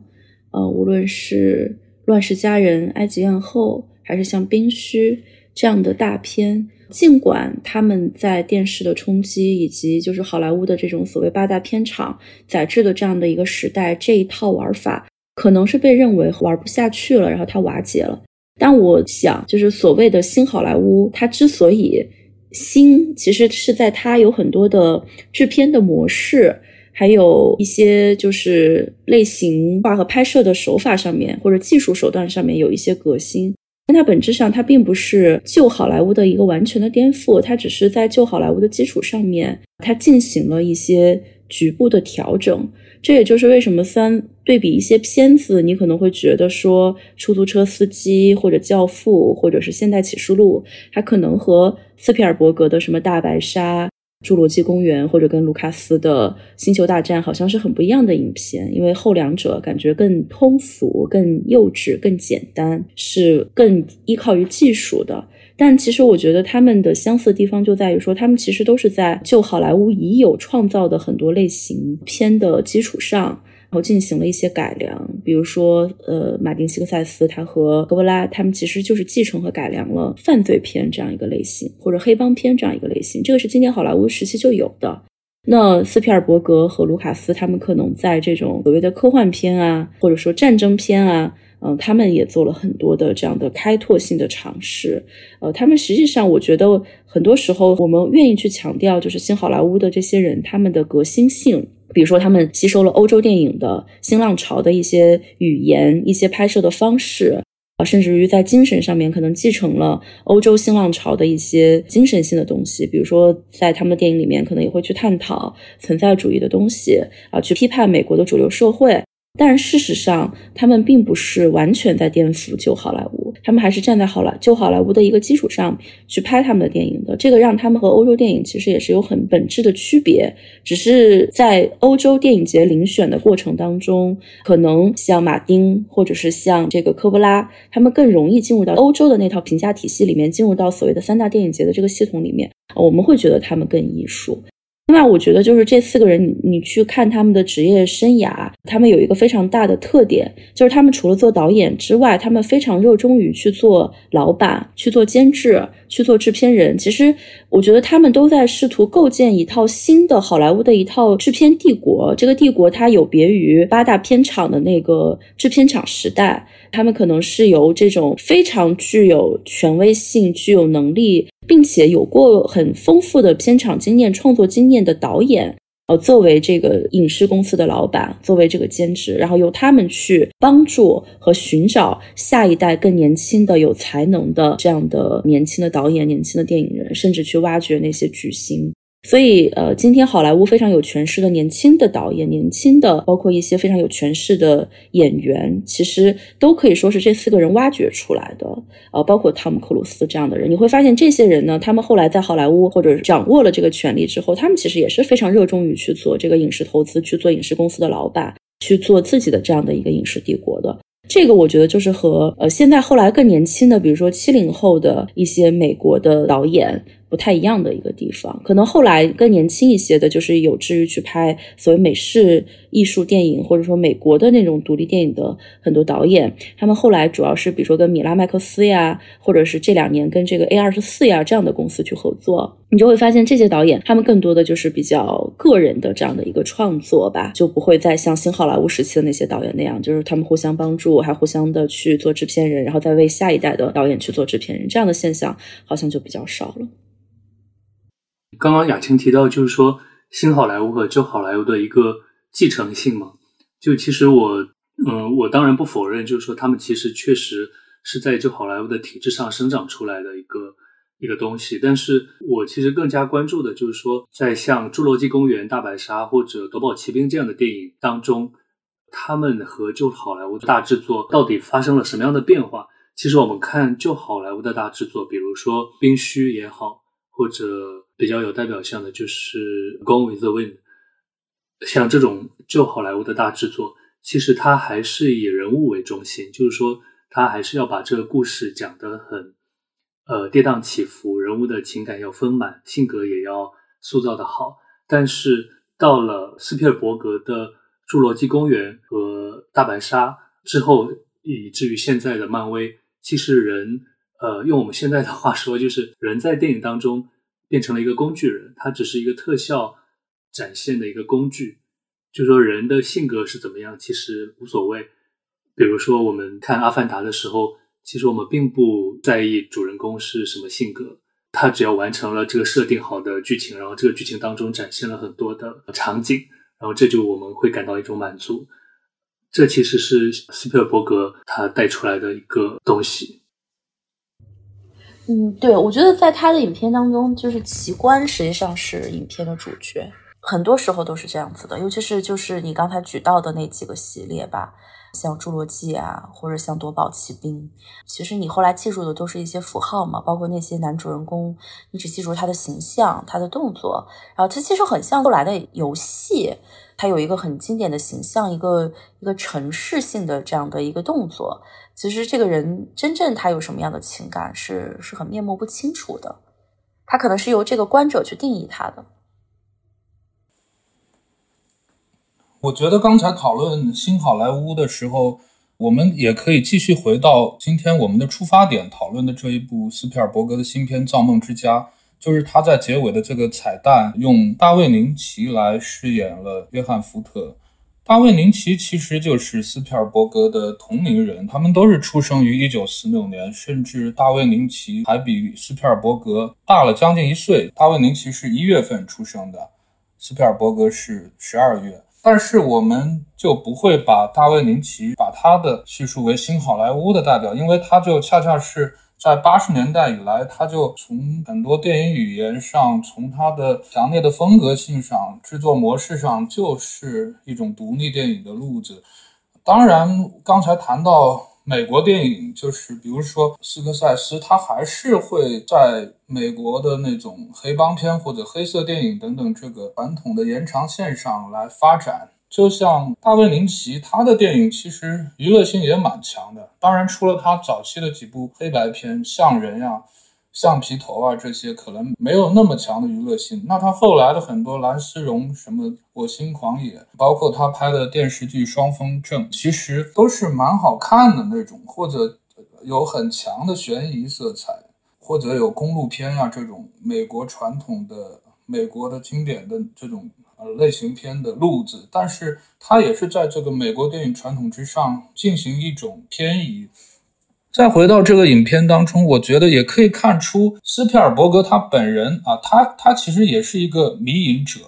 呃，无论是《乱世佳人》《埃及艳后》，还是像《冰虚》这样的大片。尽管他们在电视的冲击以及就是好莱坞的这种所谓八大片场载制的这样的一个时代，这一套玩法可能是被认为玩不下去了，然后它瓦解了。但我想，就是所谓的新好莱坞，它之所以新，其实是在它有很多的制片的模式，还有一些就是类型化和拍摄的手法上面，或者技术手段上面有一些革新。但它本质上，它并不是旧好莱坞的一个完全的颠覆，它只是在旧好莱坞的基础上面，它进行了一些局部的调整。这也就是为什么三对比一些片子，你可能会觉得说，出租车司机或者教父，或者是现代启示录，它可能和斯皮尔伯格的什么大白鲨。侏罗纪公园或者跟卢卡斯的星球大战好像是很不一样的影片，因为后两者感觉更通俗、更幼稚、更简单，是更依靠于技术的。但其实我觉得他们的相似的地方就在于说，他们其实都是在就好莱坞已有创造的很多类型片的基础上。然后进行了一些改良，比如说，呃，马丁·西克塞斯他和哥布拉他们其实就是继承和改良了犯罪片这样一个类型，或者黑帮片这样一个类型，这个是经典好莱坞时期就有的。那斯皮尔伯格和卢卡斯他们可能在这种所谓的科幻片啊，或者说战争片啊，嗯，他们也做了很多的这样的开拓性的尝试。呃，他们实际上我觉得很多时候我们愿意去强调，就是新好莱坞的这些人他们的革新性。比如说，他们吸收了欧洲电影的新浪潮的一些语言、一些拍摄的方式啊，甚至于在精神上面可能继承了欧洲新浪潮的一些精神性的东西。比如说，在他们的电影里面，可能也会去探讨存在主义的东西啊，去批判美国的主流社会。但事实上，他们并不是完全在颠覆旧好莱坞，他们还是站在好莱旧好莱坞的一个基础上去拍他们的电影的。这个让他们和欧洲电影其实也是有很本质的区别，只是在欧洲电影节遴选的过程当中，可能像马丁或者是像这个科布拉，他们更容易进入到欧洲的那套评价体系里面，进入到所谓的三大电影节的这个系统里面，我们会觉得他们更艺术。另外，我觉得就是这四个人，你你去看他们的职业生涯，他们有一个非常大的特点，就是他们除了做导演之外，他们非常热衷于去做老板、去做监制、去做制片人，其实我觉得他们都在试图构建一套新的好莱坞的一套制片帝国。这个帝国它有别于八大片厂的那个制片厂时代，他们可能是由这种非常具有权威性、具有能力，并且有过很丰富的片场经验、创作经验的导演。呃，作为这个影视公司的老板，作为这个兼职，然后由他们去帮助和寻找下一代更年轻的、有才能的这样的年轻的导演、年轻的电影人，甚至去挖掘那些巨星。所以，呃，今天好莱坞非常有权势的年轻的导演、年轻的，包括一些非常有权势的演员，其实都可以说是这四个人挖掘出来的。呃，包括汤姆·克鲁斯这样的人，你会发现这些人呢，他们后来在好莱坞或者掌握了这个权利之后，他们其实也是非常热衷于去做这个影视投资，去做影视公司的老板，去做自己的这样的一个影视帝国的。这个我觉得就是和呃现在后来更年轻的，比如说七零后的一些美国的导演。不太一样的一个地方，可能后来更年轻一些的，就是有志于去拍所谓美式艺术电影，或者说美国的那种独立电影的很多导演，他们后来主要是比如说跟米拉麦克斯呀，或者是这两年跟这个 A 二十四呀这样的公司去合作，你就会发现这些导演他们更多的就是比较个人的这样的一个创作吧，就不会再像新好莱坞时期的那些导演那样，就是他们互相帮助，还互相的去做制片人，然后再为下一代的导演去做制片人，这样的现象好像就比较少了。刚刚雅青提到，就是说新好莱坞和旧好莱坞的一个继承性嘛。就其实我，嗯，我当然不否认，就是说他们其实确实是在旧好莱坞的体制上生长出来的一个一个东西。但是我其实更加关注的就是说，在像《侏罗纪公园》《大白鲨》或者《夺宝奇兵》这样的电影当中，他们和旧好莱坞的大制作到底发生了什么样的变化？其实我们看旧好莱坞的大制作，比如说《冰须》也好，或者比较有代表性的就是《Gone with the Wind》，像这种旧好莱坞的大制作，其实它还是以人物为中心，就是说，它还是要把这个故事讲得很，呃，跌宕起伏，人物的情感要丰满，性格也要塑造的好。但是到了斯皮尔伯格的《侏罗纪公园》和《大白鲨》之后，以至于现在的漫威，其实人，呃，用我们现在的话说，就是人在电影当中。变成了一个工具人，他只是一个特效展现的一个工具。就说人的性格是怎么样，其实无所谓。比如说，我们看《阿凡达》的时候，其实我们并不在意主人公是什么性格，他只要完成了这个设定好的剧情，然后这个剧情当中展现了很多的场景，然后这就我们会感到一种满足。这其实是斯皮尔伯格他带出来的一个东西。嗯，对，我觉得在他的影片当中，就是奇观实际上是影片的主角，很多时候都是这样子的。尤其是就是你刚才举到的那几个系列吧，像《侏罗纪》啊，或者像《夺宝奇兵》，其实你后来记住的都是一些符号嘛，包括那些男主人公，你只记住他的形象、他的动作，然后他其实很像后来的游戏。他有一个很经典的形象，一个一个城市性的这样的一个动作。其实这个人真正他有什么样的情感，是是很面目不清楚的。他可能是由这个观者去定义他的。我觉得刚才讨论新好莱坞的时候，我们也可以继续回到今天我们的出发点，讨论的这一部斯皮尔伯格的新片《造梦之家》。就是他在结尾的这个彩蛋，用大卫宁奇来饰演了约翰福特。大卫宁奇其实就是斯皮尔伯格的同龄人，他们都是出生于一九四六年，甚至大卫宁奇还比斯皮尔伯格大了将近一岁。大卫宁奇是一月份出生的，斯皮尔伯格是十二月。但是我们就不会把大卫林奇把他的叙述为新好莱坞的代表，因为他就恰恰是。在八十年代以来，他就从很多电影语言上，从他的强烈的风格性上、制作模式上，就是一种独立电影的路子。当然，刚才谈到美国电影，就是比如说斯科塞斯，他还是会在美国的那种黑帮片或者黑色电影等等这个传统的延长线上来发展。就像大卫林奇，他的电影其实娱乐性也蛮强的。当然，除了他早期的几部黑白片，像人呀、橡皮头啊这些，可能没有那么强的娱乐性。那他后来的很多蓝丝绒、什么我心狂野，包括他拍的电视剧《双峰镇》，其实都是蛮好看的那种，或者有很强的悬疑色彩。或者有公路片啊这种美国传统的、美国的经典的这种呃类型片的路子，但是它也是在这个美国电影传统之上进行一种偏移。再回到这个影片当中，我觉得也可以看出斯皮尔伯格他本人啊，他他其实也是一个迷影者，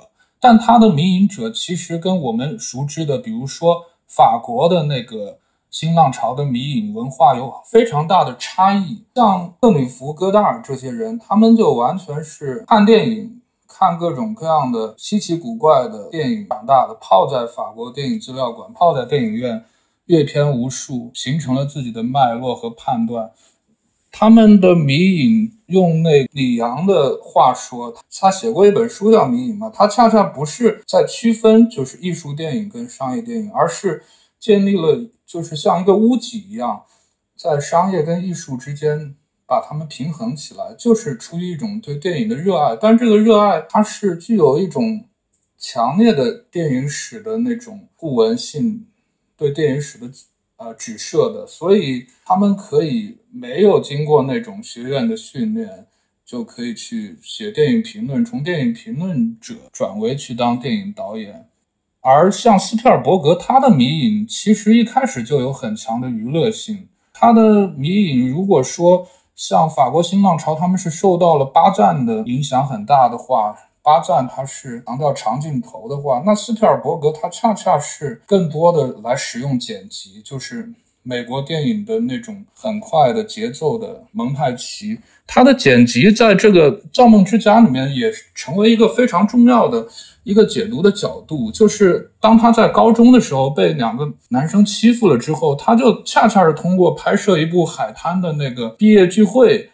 但他的迷影者其实跟我们熟知的，比如说法国的那个新浪潮的迷影文化有非常大的差异。像克里夫·戈达尔这些人，他们就完全是看电影、看各种各样的稀奇古怪的电影长大的，泡在法国电影资料馆，泡在电影院。阅片无数，形成了自己的脉络和判断。他们的迷影，用那李阳的话说，他写过一本书叫《迷影》嘛，他恰恰不是在区分就是艺术电影跟商业电影，而是建立了就是像一个屋脊一样，在商业跟艺术之间把它们平衡起来，就是出于一种对电影的热爱。但这个热爱，它是具有一种强烈的电影史的那种互文性。对电影史的呃指涉的，所以他们可以没有经过那种学院的训练，就可以去写电影评论，从电影评论者转为去当电影导演。而像斯皮尔伯格，他的迷影其实一开始就有很强的娱乐性。他的迷影，如果说像法国新浪潮，他们是受到了巴赞的影响很大的话。巴赞他是强调长镜头的话，那斯皮尔伯格他恰恰是更多的来使用剪辑，就是美国电影的那种很快的节奏的蒙太奇。他的剪辑在这个《造梦之家》里面也成为一个非常重要的一个解读的角度，就是当他在高中的时候被两个男生欺负了之后，他就恰恰是通过拍摄一部海滩的那个毕业聚会。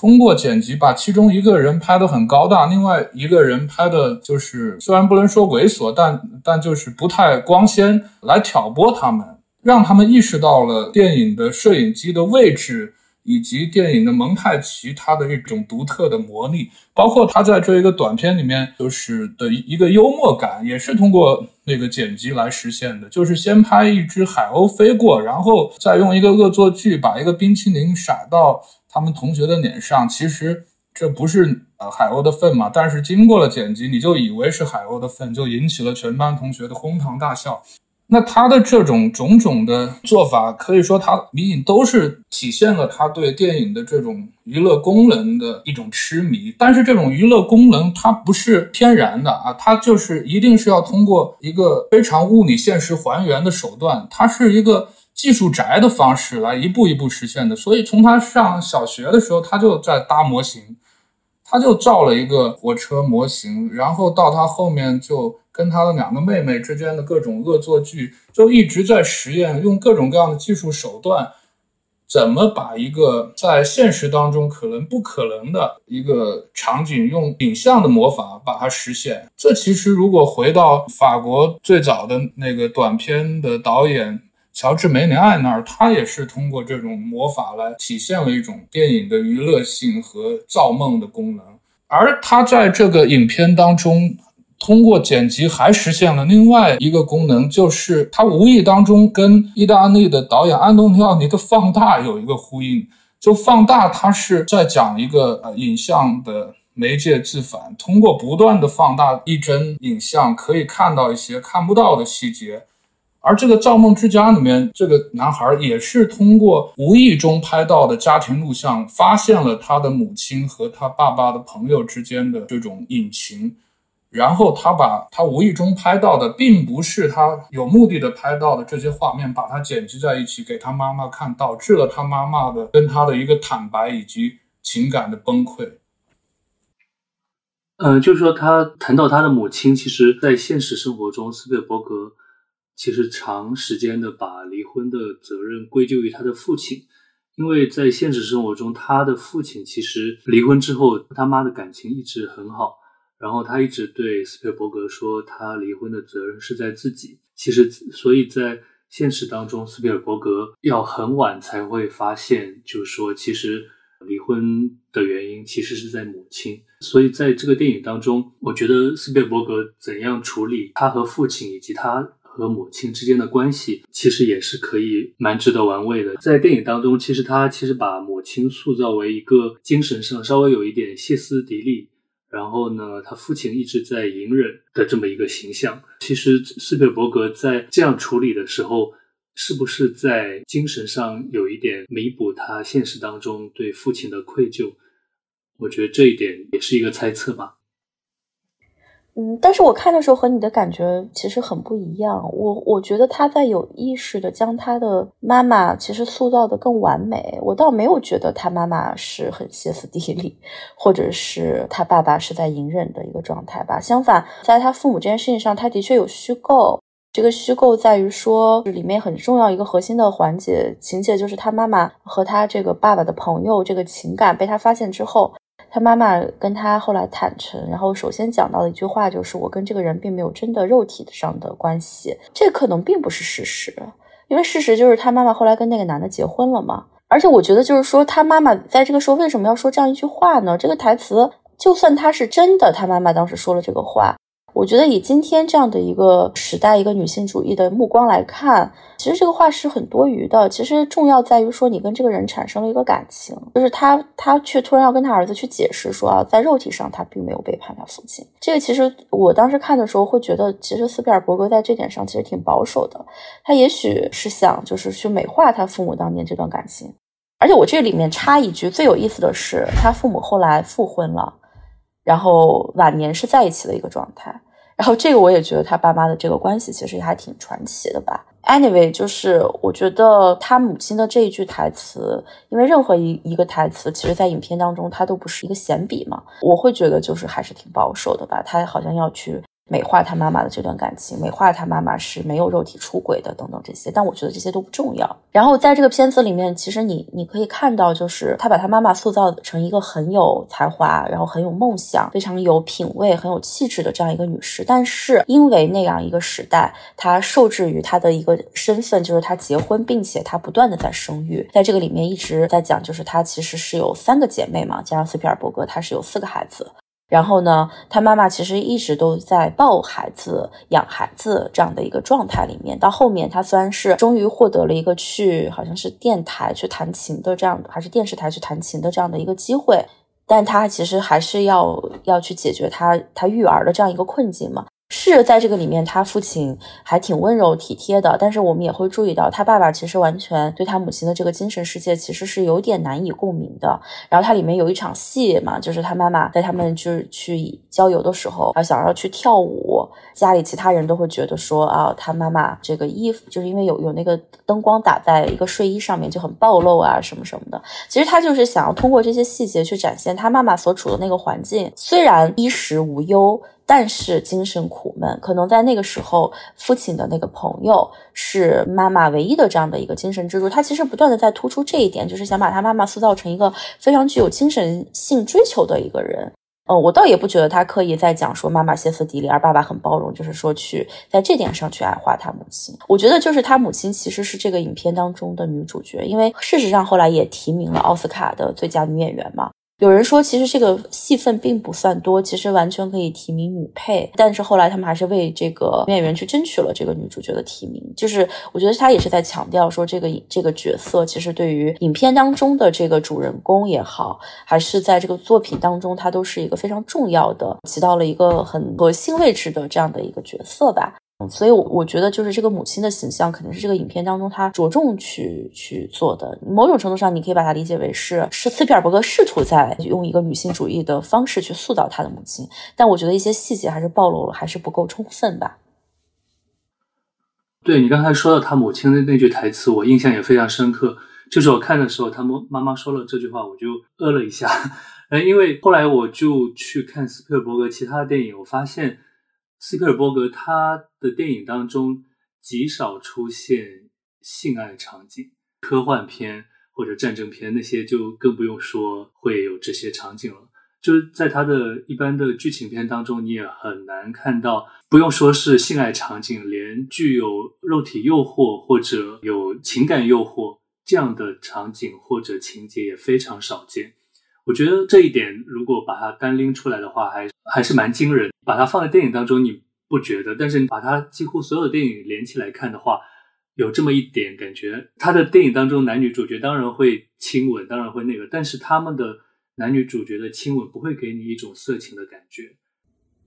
通过剪辑把其中一个人拍得很高大，另外一个人拍的就是虽然不能说猥琐，但但就是不太光鲜，来挑拨他们，让他们意识到了电影的摄影机的位置以及电影的蒙太奇它的一种独特的魔力，包括他在这一个短片里面就是的一个幽默感，也是通过那个剪辑来实现的，就是先拍一只海鸥飞过，然后再用一个恶作剧把一个冰淇淋撒到。他们同学的脸上，其实这不是呃海鸥的粪嘛？但是经过了剪辑，你就以为是海鸥的粪，就引起了全班同学的哄堂大笑。那他的这种种种的做法，可以说他迷影都是体现了他对电影的这种娱乐功能的一种痴迷。但是这种娱乐功能它不是天然的啊，它就是一定是要通过一个非常物理现实还原的手段，它是一个。技术宅的方式来一步一步实现的，所以从他上小学的时候，他就在搭模型，他就造了一个火车模型，然后到他后面就跟他的两个妹妹之间的各种恶作剧，就一直在实验，用各种各样的技术手段，怎么把一个在现实当中可能不可能的一个场景，用影像的魔法把它实现。这其实如果回到法国最早的那个短片的导演。乔治·梅里爱那儿，他也是通过这种魔法来体现了一种电影的娱乐性和造梦的功能。而他在这个影片当中，通过剪辑还实现了另外一个功能，就是他无意当中跟意大利的导演安东尼奥尼的《放大》有一个呼应。就《放大》，他是在讲一个呃影像的媒介自反，通过不断的放大一帧影像，可以看到一些看不到的细节。而这个《造梦之家》里面，这个男孩也是通过无意中拍到的家庭录像，发现了他的母亲和他爸爸的朋友之间的这种隐情，然后他把他无意中拍到的，并不是他有目的的拍到的这些画面，把它剪辑在一起给他妈妈看，导致了他妈妈的跟他的一个坦白以及情感的崩溃。嗯，就是说他谈到他的母亲，其实在现实生活中，斯皮尔伯格。其实长时间的把离婚的责任归咎于他的父亲，因为在现实生活中，他的父亲其实离婚之后，他妈的感情一直很好，然后他一直对斯皮尔伯格说，他离婚的责任是在自己。其实，所以在现实当中，斯皮尔伯格要很晚才会发现，就是说，其实离婚的原因其实是在母亲。所以在这个电影当中，我觉得斯皮尔伯格怎样处理他和父亲以及他。和母亲之间的关系，其实也是可以蛮值得玩味的。在电影当中，其实他其实把母亲塑造为一个精神上稍微有一点歇斯底里，然后呢，他父亲一直在隐忍的这么一个形象。其实斯皮尔伯格在这样处理的时候，是不是在精神上有一点弥补他现实当中对父亲的愧疚？我觉得这一点也是一个猜测吧。嗯，但是我看的时候和你的感觉其实很不一样。我我觉得他在有意识的将他的妈妈其实塑造的更完美。我倒没有觉得他妈妈是很歇斯底里，或者是他爸爸是在隐忍的一个状态吧。相反，在他父母这件事情上，他的确有虚构。这个虚构在于说，里面很重要一个核心的环节情节，就是他妈妈和他这个爸爸的朋友这个情感被他发现之后。他妈妈跟他后来坦诚，然后首先讲到的一句话就是：“我跟这个人并没有真的肉体上的关系。”这可能并不是事实，因为事实就是他妈妈后来跟那个男的结婚了嘛。而且我觉得，就是说他妈妈在这个时候为什么要说这样一句话呢？这个台词就算他是真的，他妈妈当时说了这个话。我觉得以今天这样的一个时代，一个女性主义的目光来看，其实这个话是很多余的。其实重要在于说，你跟这个人产生了一个感情，就是他，他却突然要跟他儿子去解释说啊，在肉体上他并没有背叛他父亲。这个其实我当时看的时候会觉得，其实斯皮尔伯格在这点上其实挺保守的。他也许是想就是去美化他父母当年这段感情。而且我这里面插一句，最有意思的是，他父母后来复婚了。然后晚年是在一起的一个状态，然后这个我也觉得他爸妈的这个关系其实也还挺传奇的吧。Anyway，就是我觉得他母亲的这一句台词，因为任何一一个台词，其实在影片当中它都不是一个闲笔嘛，我会觉得就是还是挺保守的吧。他好像要去。美化他妈妈的这段感情，美化他妈妈是没有肉体出轨的，等等这些，但我觉得这些都不重要。然后在这个片子里面，其实你你可以看到，就是他把他妈妈塑造成一个很有才华，然后很有梦想，非常有品味、很有气质的这样一个女士。但是因为那样一个时代，她受制于她的一个身份，就是她结婚，并且她不断的在生育。在这个里面一直在讲，就是她其实是有三个姐妹嘛，加上斯皮尔伯格，她是有四个孩子。然后呢，他妈妈其实一直都在抱孩子、养孩子这样的一个状态里面。到后面，他虽然是终于获得了一个去好像是电台去弹琴的这样，还是电视台去弹琴的这样的一个机会，但他其实还是要要去解决他他育儿的这样一个困境嘛。是在这个里面，他父亲还挺温柔体贴的，但是我们也会注意到，他爸爸其实完全对他母亲的这个精神世界其实是有点难以共鸣的。然后它里面有一场戏嘛，就是他妈妈在他们就是去郊游的时候，啊想要去跳舞，家里其他人都会觉得说啊，他妈妈这个衣服就是因为有有那个灯光打在一个睡衣上面就很暴露啊什么什么的。其实他就是想要通过这些细节去展现他妈妈所处的那个环境，虽然衣食无忧。但是精神苦闷，可能在那个时候，父亲的那个朋友是妈妈唯一的这样的一个精神支柱。他其实不断的在突出这一点，就是想把他妈妈塑造成一个非常具有精神性追求的一个人。呃，我倒也不觉得他刻意在讲说妈妈歇斯底里，而爸爸很包容，就是说去在这点上去矮化他母亲。我觉得就是他母亲其实是这个影片当中的女主角，因为事实上后来也提名了奥斯卡的最佳女演员嘛。有人说，其实这个戏份并不算多，其实完全可以提名女配。但是后来他们还是为这个女演员去争取了这个女主角的提名。就是我觉得他也是在强调说，这个这个角色其实对于影片当中的这个主人公也好，还是在这个作品当中，他都是一个非常重要的，起到了一个很核心位置的这样的一个角色吧。所以，我我觉得就是这个母亲的形象，肯定是这个影片当中他着重去去做的。某种程度上，你可以把它理解为是是斯皮尔伯格试图在用一个女性主义的方式去塑造他的母亲。但我觉得一些细节还是暴露了，还是不够充分吧。对你刚才说到他母亲的那句台词，我印象也非常深刻。就是我看的时候，他们妈妈说了这句话，我就呃了一下。呃，因为后来我就去看斯皮尔伯格其他的电影，我发现。斯皮尔伯格他的电影当中极少出现性爱场景，科幻片或者战争片那些就更不用说会有这些场景了。就是在他的一般的剧情片当中，你也很难看到，不用说是性爱场景，连具有肉体诱惑或者有情感诱惑这样的场景或者情节也非常少见。我觉得这一点如果把它单拎出来的话，还还是蛮惊人。把它放在电影当中，你不觉得，但是你把它几乎所有的电影连起来看的话，有这么一点感觉。他的电影当中男女主角当然会亲吻，当然会那个，但是他们的男女主角的亲吻不会给你一种色情的感觉。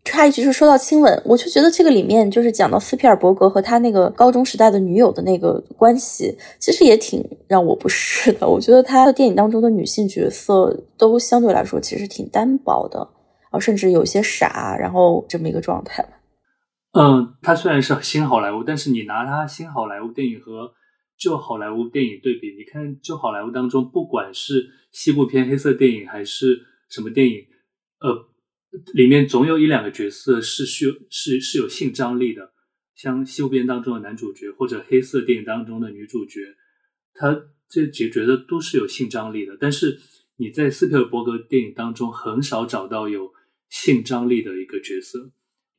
插一句，是说到亲吻，我就觉得这个里面就是讲到斯皮尔伯格和他那个高中时代的女友的那个关系，其实也挺让我不适的。我觉得他的电影当中的女性角色都相对来说其实挺单薄的，啊，甚至有些傻，然后这么一个状态。嗯，他虽然是新好莱坞，但是你拿他新好莱坞电影和旧好莱坞电影对比，你看旧好莱坞当中，不管是西部片、黑色电影还是什么电影，呃。里面总有一两个角色是需是是有性张力的，像西部片当中的男主角或者黑色电影当中的女主角，他这几个角色都是有性张力的。但是你在斯皮尔伯格电影当中很少找到有性张力的一个角色。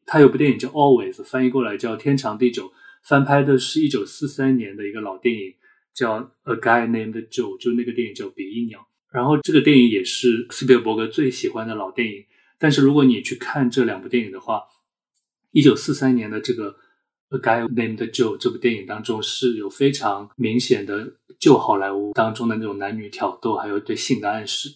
他有部电影叫《Always》，翻译过来叫《天长地久》，翻拍的是一九四三年的一个老电影，叫《A Guy Named Joe》，就那个电影叫《比翼鸟》。然后这个电影也是斯皮尔伯格最喜欢的老电影。但是如果你去看这两部电影的话，一九四三年的这个《A Guy Named Joe》这部电影当中是有非常明显的旧好莱坞当中的那种男女挑逗，还有对性的暗示。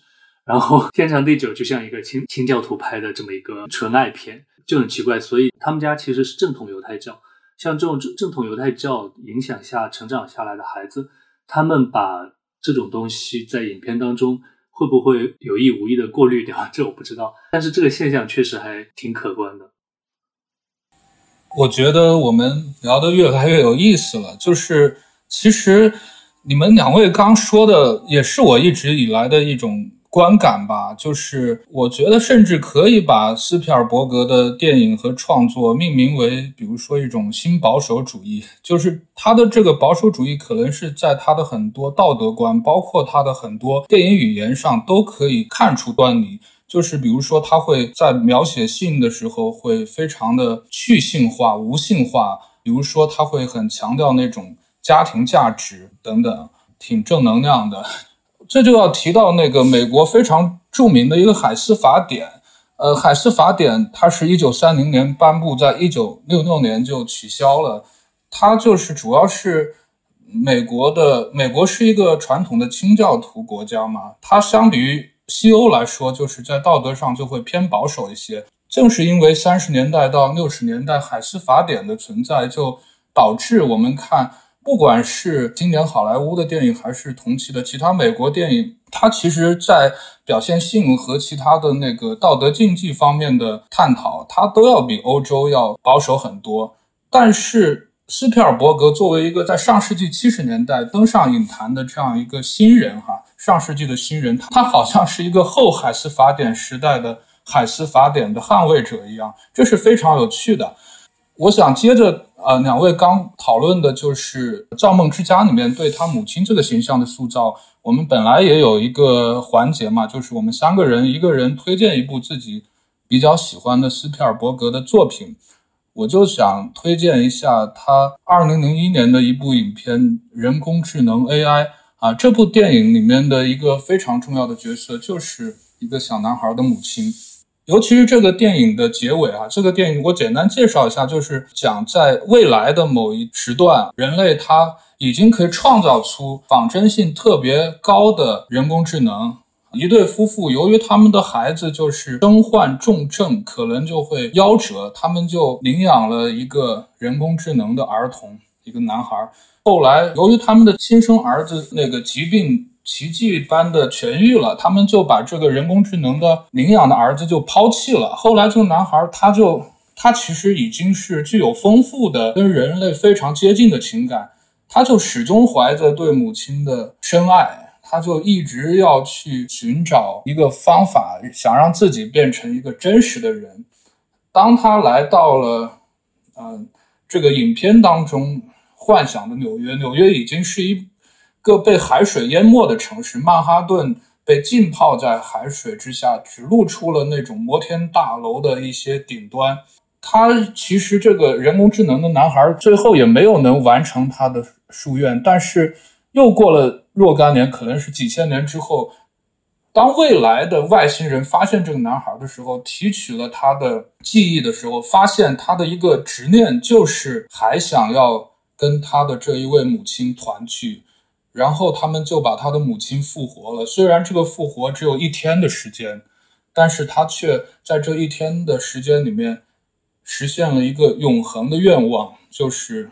然后《天长地久》就像一个清清教徒拍的这么一个纯爱片，就很奇怪。所以他们家其实是正统犹太教，像这种正正统犹太教影响下成长下来的孩子，他们把这种东西在影片当中。会不会有意无意的过滤掉？这我不知道，但是这个现象确实还挺可观的。我觉得我们聊得越来越有意思了，就是其实你们两位刚说的，也是我一直以来的一种。观感吧，就是我觉得甚至可以把斯皮尔伯格的电影和创作命名为，比如说一种新保守主义。就是他的这个保守主义，可能是在他的很多道德观，包括他的很多电影语言上都可以看出端倪。就是比如说，他会在描写性的时候会非常的去性化、无性化。比如说，他会很强调那种家庭价值等等，挺正能量的。这就要提到那个美国非常著名的一个海斯法典，呃，海斯法典它是一九三零年颁布，在一九六六年就取消了。它就是主要是美国的，美国是一个传统的清教徒国家嘛，它相比于西欧来说，就是在道德上就会偏保守一些。正是因为三十年代到六十年代海斯法典的存在，就导致我们看。不管是今年好莱坞的电影，还是同期的其他美国电影，它其实，在表现性和其他的那个道德禁忌方面的探讨，它都要比欧洲要保守很多。但是，斯皮尔伯格作为一个在上世纪七十年代登上影坛的这样一个新人，哈，上世纪的新人，他好像是一个后海斯法典时代的海斯法典的捍卫者一样，这是非常有趣的。我想接着。呃，两位刚讨论的就是《造梦之家》里面对他母亲这个形象的塑造。我们本来也有一个环节嘛，就是我们三个人一个人推荐一部自己比较喜欢的斯皮尔伯格的作品。我就想推荐一下他二零零一年的一部影片《人工智能 AI》啊，这部电影里面的一个非常重要的角色就是一个小男孩的母亲。尤其是这个电影的结尾啊，这个电影我简单介绍一下，就是讲在未来的某一时段，人类他已经可以创造出仿真性特别高的人工智能。一对夫妇由于他们的孩子就是身患重症，可能就会夭折，他们就领养了一个人工智能的儿童，一个男孩。后来由于他们的亲生儿子那个疾病。奇迹般的痊愈了，他们就把这个人工智能的领养的儿子就抛弃了。后来这个男孩他就他其实已经是具有丰富的跟人类非常接近的情感，他就始终怀着对母亲的深爱，他就一直要去寻找一个方法，想让自己变成一个真实的人。当他来到了，嗯，这个影片当中幻想的纽约，纽约已经是一。一个被海水淹没的城市，曼哈顿被浸泡在海水之下，只露出了那种摩天大楼的一些顶端。他其实这个人工智能的男孩最后也没有能完成他的夙愿，但是又过了若干年，可能是几千年之后，当未来的外星人发现这个男孩的时候，提取了他的记忆的时候，发现他的一个执念就是还想要跟他的这一位母亲团聚，然后他们就把他的母亲复活了。虽然这个复活只有一天的时间，但是他却在这一天的时间里面实现了一个永恒的愿望，就是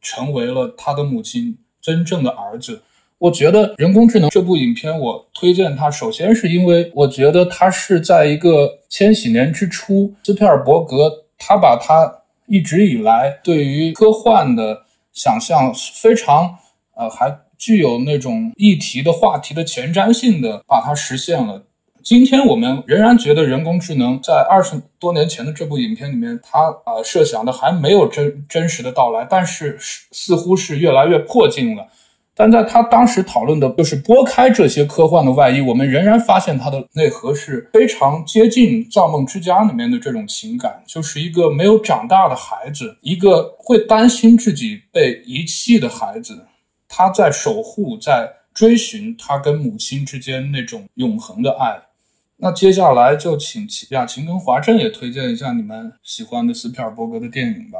成为了他的母亲真正的儿子。我觉得人工智能这部影片，我推荐它，首先是因为我觉得它是在一个千禧年之初，斯皮尔伯格他把他一直以来对于科幻的想象非常呃还具有那种议题的话题的前瞻性的把它实现了。今天我们仍然觉得人工智能在二十多年前的这部影片里面，它呃设想的还没有真真实的到来，但是似乎是越来越迫近了。但在他当时讨论的，就是拨开这些科幻的外衣，我们仍然发现它的内核是非常接近《造梦之家》里面的这种情感，就是一个没有长大的孩子，一个会担心自己被遗弃的孩子，他在守护，在追寻他跟母亲之间那种永恒的爱。那接下来就请雅琴跟华振也推荐一下你们喜欢的斯皮尔伯格的电影吧。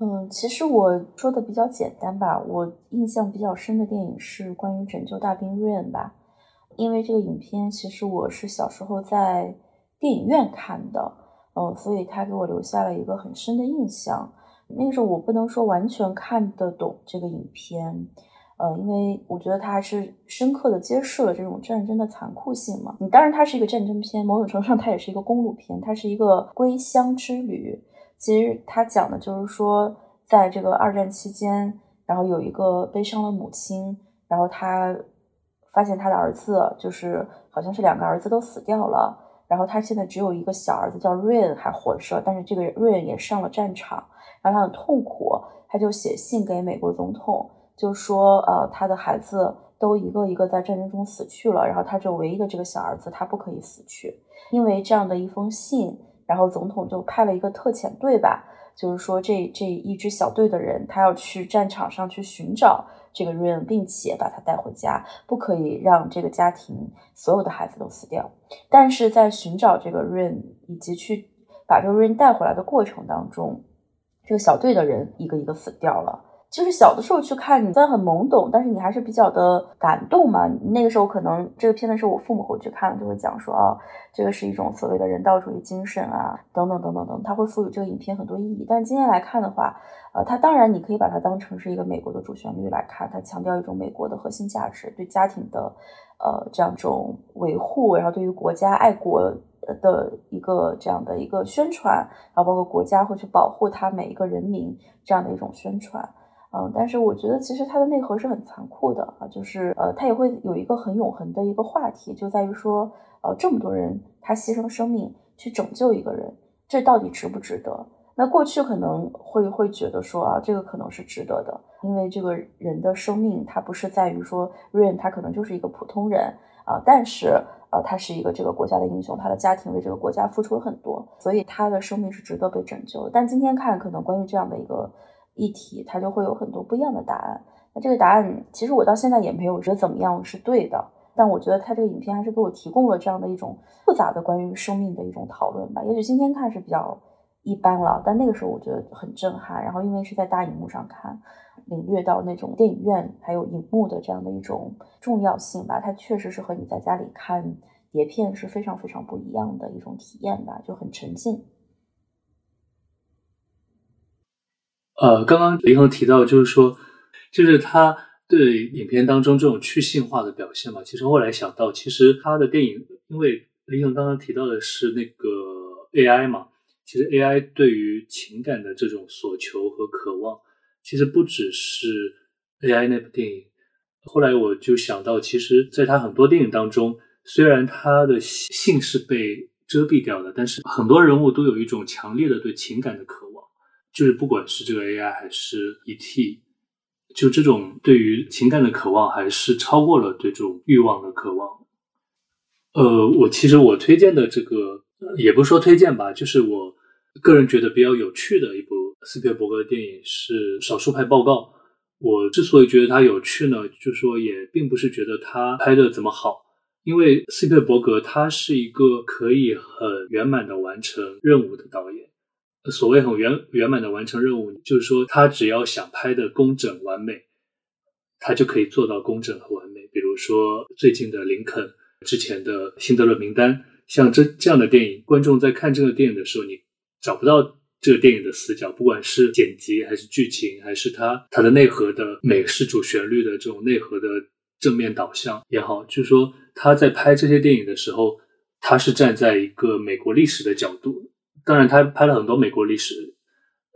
嗯，其实我说的比较简单吧。我印象比较深的电影是关于拯救大兵瑞恩吧，因为这个影片其实我是小时候在电影院看的，嗯，所以它给我留下了一个很深的印象。那个时候我不能说完全看得懂这个影片，呃，因为我觉得它还是深刻的揭示了这种战争的残酷性嘛。你当然它是一个战争片，某种程度上它也是一个公路片，它是一个归乡之旅。其实他讲的就是说，在这个二战期间，然后有一个悲伤的母亲，然后他发现他的儿子就是好像是两个儿子都死掉了，然后他现在只有一个小儿子叫瑞恩还活着，但是这个瑞恩也上了战场，然后他很痛苦，他就写信给美国总统，就说呃他的孩子都一个一个在战争中死去了，然后他只有唯一的这个小儿子他不可以死去，因为这样的一封信。然后总统就派了一个特遣队吧，就是说这这一支小队的人，他要去战场上去寻找这个瑞恩，并且把他带回家，不可以让这个家庭所有的孩子都死掉。但是在寻找这个瑞恩以及去把这个瑞恩带回来的过程当中，这个小队的人一个一个死掉了。就是小的时候去看，你虽然很懵懂，但是你还是比较的感动嘛。那个时候可能这个片子是我父母回去看，就会讲说，哦，这个是一种所谓的人道主义精神啊，等等等等等，他会赋予这个影片很多意义。但是今天来看的话，呃，它当然你可以把它当成是一个美国的主旋律来看，它强调一种美国的核心价值，对家庭的，呃，这样一种维护，然后对于国家爱国的一个这样的一个宣传，然后包括国家会去保护他每一个人民这样的一种宣传。嗯，但是我觉得其实它的内核是很残酷的啊，就是呃，它也会有一个很永恒的一个话题，就在于说，呃，这么多人他牺牲生命去拯救一个人，这到底值不值得？那过去可能会会觉得说啊，这个可能是值得的，因为这个人的生命他不是在于说瑞恩他可能就是一个普通人啊，但是呃，他是一个这个国家的英雄，他的家庭为这个国家付出了很多，所以他的生命是值得被拯救。但今天看，可能关于这样的一个。议题，他就会有很多不一样的答案。那这个答案，其实我到现在也没有觉得怎么样是对的。但我觉得他这个影片还是给我提供了这样的一种复杂的关于生命的一种讨论吧。也许今天看是比较一般了，但那个时候我觉得很震撼。然后因为是在大荧幕上看，领略到那种电影院还有荧幕的这样的一种重要性吧。它确实是和你在家里看碟片是非常非常不一样的一种体验吧，就很沉浸。呃，刚刚林恒提到，就是说，就是他对影片当中这种去性化的表现嘛。其实后来想到，其实他的电影，因为林恒刚刚提到的是那个 AI 嘛，其实 AI 对于情感的这种所求和渴望，其实不只是 AI 那部电影。后来我就想到，其实在他很多电影当中，虽然他的性是被遮蔽掉的，但是很多人物都有一种强烈的对情感的渴望。就是不管是这个 AI 还是 ET，就这种对于情感的渴望，还是超过了对这种欲望的渴望。呃，我其实我推荐的这个，也不说推荐吧，就是我个人觉得比较有趣的一部斯皮尔伯格的电影是《少数派报告》。我之所以觉得它有趣呢，就是说也并不是觉得它拍的怎么好，因为斯皮尔伯格他是一个可以很圆满的完成任务的导演。所谓很圆圆满的完成任务，就是说他只要想拍的工整完美，他就可以做到工整和完美。比如说最近的林肯，之前的辛德勒名单，像这这样的电影，观众在看这个电影的时候，你找不到这个电影的死角，不管是剪辑还是剧情，还是它它的内核的美式主旋律的这种内核的正面导向也好，就是说他在拍这些电影的时候，他是站在一个美国历史的角度。当然，他拍了很多美国历史。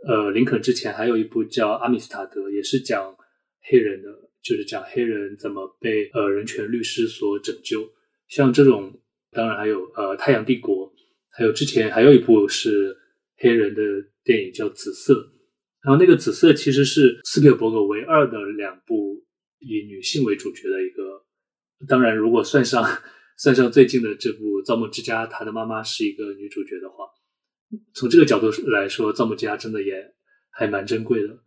呃，林肯之前还有一部叫《阿米斯塔德》，也是讲黑人的，就是讲黑人怎么被呃人权律师所拯救。像这种，当然还有呃《太阳帝国》，还有之前还有一部是黑人的电影叫《紫色》。然后那个《紫色》其实是斯皮尔伯格唯二的两部以女性为主角的一个。当然，如果算上算上最近的这部《造梦之家》，他的妈妈是一个女主角的话。从这个角度来说，《造梦之家》真的也还蛮珍贵的。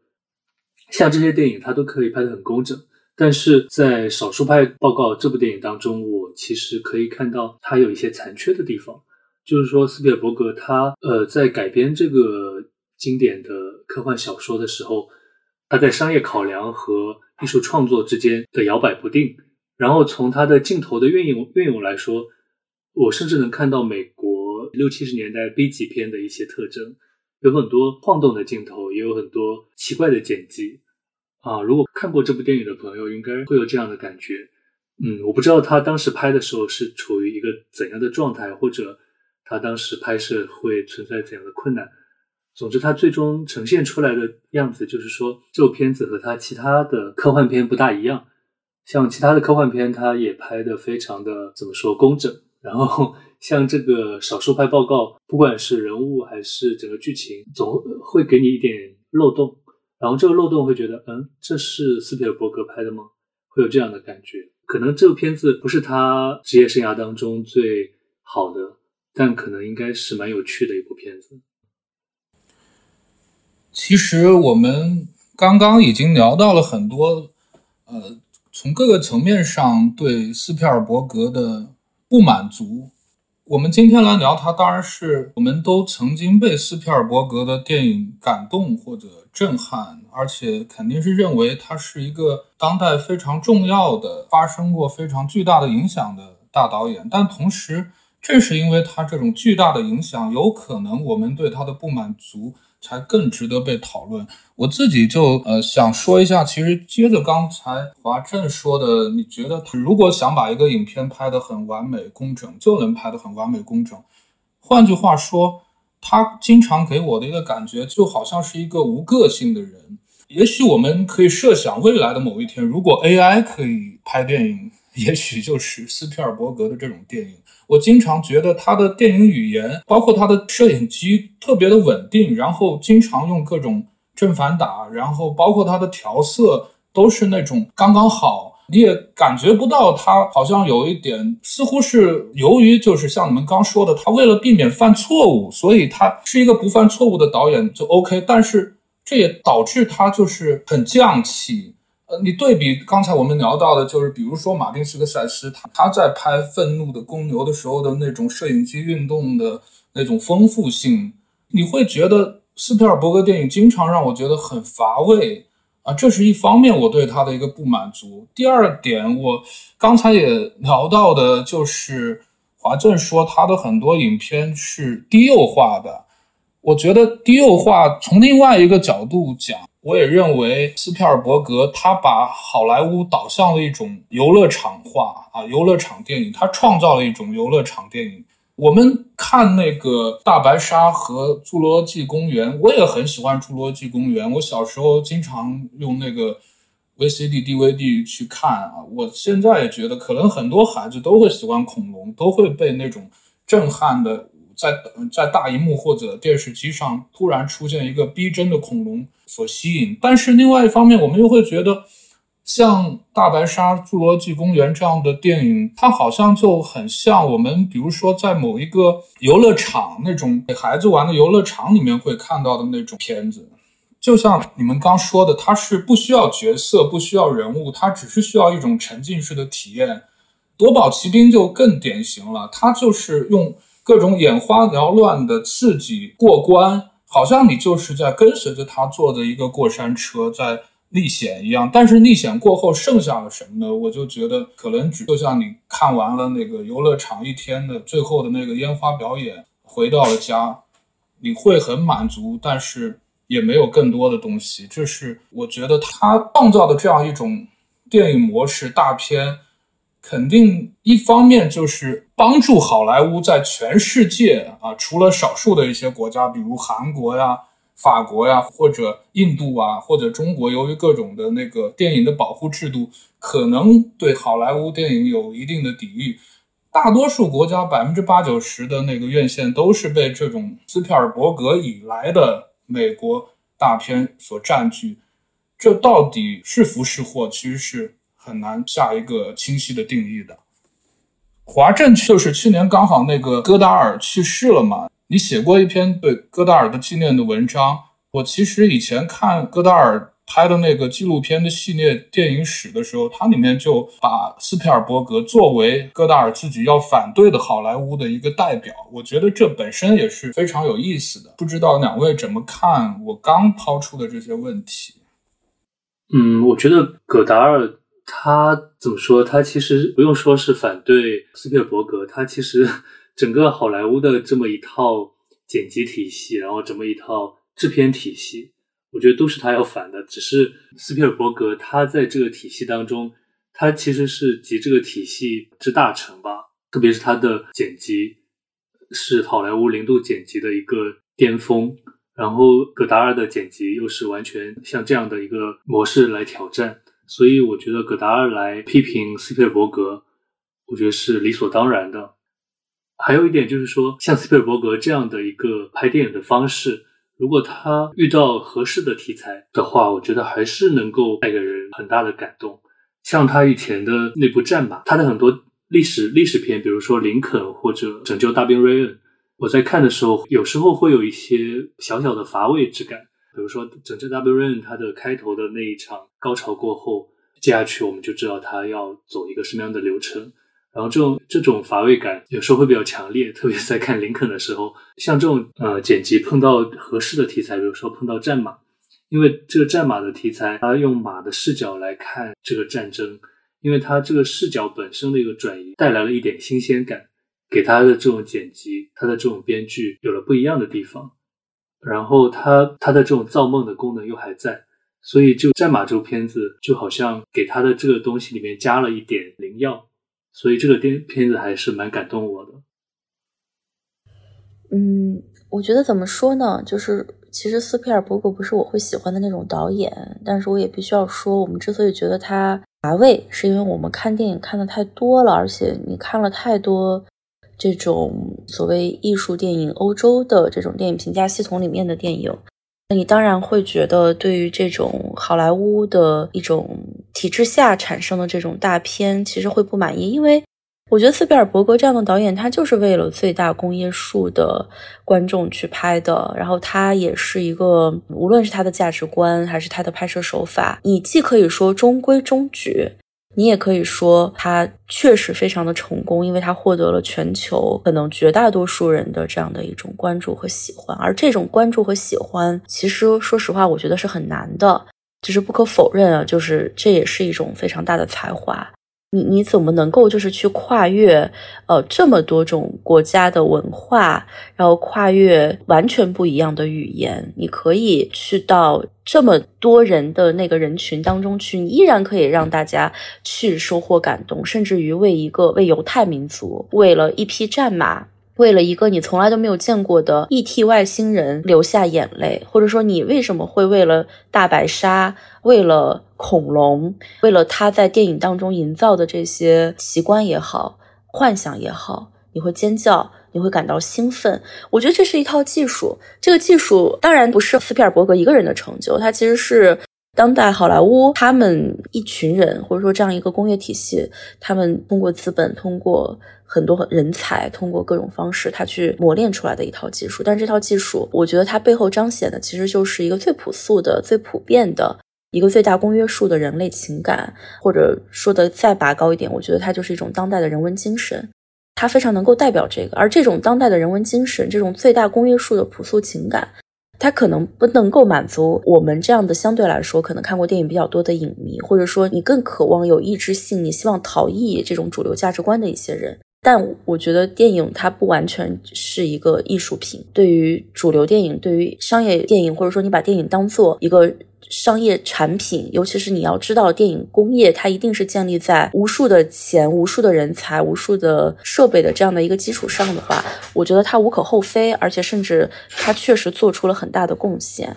像这些电影，它都可以拍得很工整，但是在《少数派报告》这部电影当中，我其实可以看到它有一些残缺的地方。就是说，斯皮尔伯格他呃在改编这个经典的科幻小说的时候，他在商业考量和艺术创作之间的摇摆不定。然后从他的镜头的运用运用来说，我甚至能看到美国。六七十年代 B 级片的一些特征，有很多晃动的镜头，也有很多奇怪的剪辑啊！如果看过这部电影的朋友，应该会有这样的感觉。嗯，我不知道他当时拍的时候是处于一个怎样的状态，或者他当时拍摄会存在怎样的困难。总之，他最终呈现出来的样子，就是说这部片子和他其他的科幻片不大一样。像其他的科幻片，他也拍的非常的怎么说工整，然后。像这个少数派报告，不管是人物还是整个剧情，总会给你一点漏洞，然后这个漏洞会觉得，嗯，这是斯皮尔伯格拍的吗？会有这样的感觉。可能这部片子不是他职业生涯当中最好的，但可能应该是蛮有趣的一部片子。其实我们刚刚已经聊到了很多，呃，从各个层面上对斯皮尔伯格的不满足。我们今天来聊他，当然是我们都曾经被斯皮尔伯格的电影感动或者震撼，而且肯定是认为他是一个当代非常重要的、发生过非常巨大的影响的大导演。但同时，正是因为他这种巨大的影响，有可能我们对他的不满足。才更值得被讨论。我自己就呃想说一下，其实接着刚才华正说的，你觉得他如果想把一个影片拍得很完美工整，就能拍得很完美工整。换句话说，他经常给我的一个感觉，就好像是一个无个性的人。也许我们可以设想未来的某一天，如果 AI 可以拍电影，也许就是斯皮尔伯格的这种电影。我经常觉得他的电影语言，包括他的摄影机特别的稳定，然后经常用各种正反打，然后包括他的调色都是那种刚刚好，你也感觉不到他好像有一点，似乎是由于就是像你们刚说的，他为了避免犯错误，所以他是一个不犯错误的导演就 OK，但是这也导致他就是很匠气。你对比刚才我们聊到的，就是比如说马丁·斯科塞斯，他他在拍《愤怒的公牛》的时候的那种摄影机运动的那种丰富性，你会觉得斯皮尔伯格电影经常让我觉得很乏味啊，这是一方面我对他的一个不满足。第二点，我刚才也聊到的，就是华正说他的很多影片是低幼化的，我觉得低幼化从另外一个角度讲。我也认为斯皮尔伯格他把好莱坞导向了一种游乐场化啊，游乐场电影，他创造了一种游乐场电影。我们看那个大白鲨和侏罗纪公园，我也很喜欢侏罗纪公园。我小时候经常用那个 VCD、DVD 去看啊。我现在也觉得，可能很多孩子都会喜欢恐龙，都会被那种震撼的。在在大荧幕或者电视机上突然出现一个逼真的恐龙所吸引，但是另外一方面，我们又会觉得，像《大白鲨》《侏罗纪公园》这样的电影，它好像就很像我们，比如说在某一个游乐场那种给孩子玩的游乐场里面会看到的那种片子。就像你们刚说的，它是不需要角色，不需要人物，它只是需要一种沉浸式的体验。夺宝奇兵就更典型了，它就是用各种眼花缭乱的刺激过关，好像你就是在跟随着他坐着一个过山车在历险一样。但是历险过后剩下了什么呢？我就觉得可能只就像你看完了那个游乐场一天的最后的那个烟花表演，回到了家，你会很满足，但是。也没有更多的东西，这是我觉得他创造的这样一种电影模式大片，肯定一方面就是帮助好莱坞在全世界啊，除了少数的一些国家，比如韩国呀、法国呀，或者印度啊，或者中国，由于各种的那个电影的保护制度，可能对好莱坞电影有一定的抵御。大多数国家百分之八九十的那个院线都是被这种斯皮尔伯格以来的。美国大片所占据，这到底是福是祸，其实是很难下一个清晰的定义的。华正就是去年刚好那个戈达尔去世了嘛，你写过一篇对戈达尔的纪念的文章，我其实以前看戈达尔。拍的那个纪录片的系列电影史的时候，它里面就把斯皮尔伯格作为戈达尔自己要反对的好莱坞的一个代表，我觉得这本身也是非常有意思的。不知道两位怎么看我刚抛出的这些问题？嗯，我觉得戈达尔他怎么说？他其实不用说是反对斯皮尔伯格，他其实 整个好莱坞的这么一套剪辑体系，然后这么一套制片体系。我觉得都是他要反的，只是斯皮尔伯格他在这个体系当中，他其实是集这个体系之大成吧。特别是他的剪辑是好莱坞零度剪辑的一个巅峰，然后戈达尔的剪辑又是完全像这样的一个模式来挑战，所以我觉得戈达尔来批评斯皮尔伯格，我觉得是理所当然的。还有一点就是说，像斯皮尔伯格这样的一个拍电影的方式。如果他遇到合适的题材的话，我觉得还是能够带给人很大的感动。像他以前的那部《战马》，他的很多历史历史片，比如说《林肯》或者《拯救大兵瑞恩》，我在看的时候，有时候会有一些小小的乏味之感。比如说《拯救大兵瑞恩》，它的开头的那一场高潮过后，接下去我们就知道他要走一个什么样的流程。然后这种这种乏味感有时候会比较强烈，特别在看林肯的时候，像这种呃剪辑碰到合适的题材，比如说碰到战马，因为这个战马的题材，它用马的视角来看这个战争，因为它这个视角本身的一个转移带来了一点新鲜感，给它的这种剪辑，它的这种编剧有了不一样的地方，然后它它的这种造梦的功能又还在，所以就战马这部片子就好像给他的这个东西里面加了一点灵药。所以这个电片子还是蛮感动我的。嗯，我觉得怎么说呢？就是其实斯皮尔伯格不是我会喜欢的那种导演，但是我也必须要说，我们之所以觉得他乏味，是因为我们看电影看的太多了，而且你看了太多这种所谓艺术电影、欧洲的这种电影评价系统里面的电影。那你当然会觉得，对于这种好莱坞的一种体制下产生的这种大片，其实会不满意，因为我觉得斯皮尔伯格这样的导演，他就是为了最大公约数的观众去拍的。然后他也是一个，无论是他的价值观还是他的拍摄手法，你既可以说中规中矩。你也可以说，他确实非常的成功，因为他获得了全球可能绝大多数人的这样的一种关注和喜欢。而这种关注和喜欢，其实说实话，我觉得是很难的。就是不可否认啊，就是这也是一种非常大的才华。你你怎么能够就是去跨越呃这么多种国家的文化，然后跨越完全不一样的语言？你可以去到这么多人的那个人群当中去，你依然可以让大家去收获感动，甚至于为一个为犹太民族，为了一匹战马。为了一个你从来都没有见过的 ET 外星人流下眼泪，或者说你为什么会为了大白鲨、为了恐龙、为了他在电影当中营造的这些奇观也好、幻想也好，你会尖叫，你会感到兴奋？我觉得这是一套技术，这个技术当然不是斯皮尔伯格一个人的成就，它其实是当代好莱坞，他们一群人，或者说这样一个工业体系，他们通过资本，通过很多人才，通过各种方式，他去磨练出来的一套技术。但是这套技术，我觉得它背后彰显的其实就是一个最朴素的、最普遍的一个最大公约数的人类情感，或者说的再拔高一点，我觉得它就是一种当代的人文精神。它非常能够代表这个，而这种当代的人文精神，这种最大公约数的朴素情感。它可能不能够满足我们这样的相对来说可能看过电影比较多的影迷，或者说你更渴望有意志性，你希望逃逸这种主流价值观的一些人。但我觉得电影它不完全是一个艺术品，对于主流电影，对于商业电影，或者说你把电影当做一个。商业产品，尤其是你要知道，电影工业它一定是建立在无数的钱、无数的人才、无数的设备的这样的一个基础上的话，我觉得它无可厚非，而且甚至它确实做出了很大的贡献。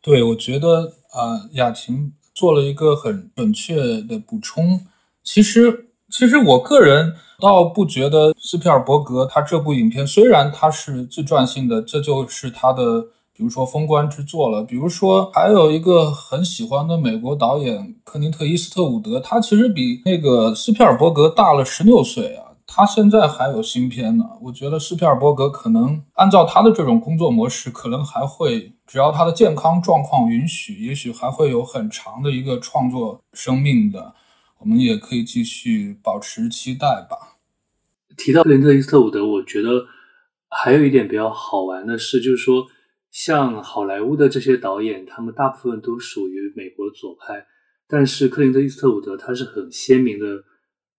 对，我觉得啊，雅琴做了一个很准确的补充。其实，其实我个人倒不觉得斯皮尔伯格他这部影片虽然他是自传性的，这就是他的。比如说封官之作了，比如说还有一个很喜欢的美国导演克林特·伊斯特伍德，他其实比那个斯皮尔伯格大了十六岁啊，他现在还有新片呢。我觉得斯皮尔伯格可能按照他的这种工作模式，可能还会，只要他的健康状况允许，也许还会有很长的一个创作生命的。我们也可以继续保持期待吧。提到克林特·伊斯特伍德，我觉得还有一点比较好玩的是，就是说。像好莱坞的这些导演，他们大部分都属于美国左派，但是克林特·伊斯特伍德他是很鲜明的，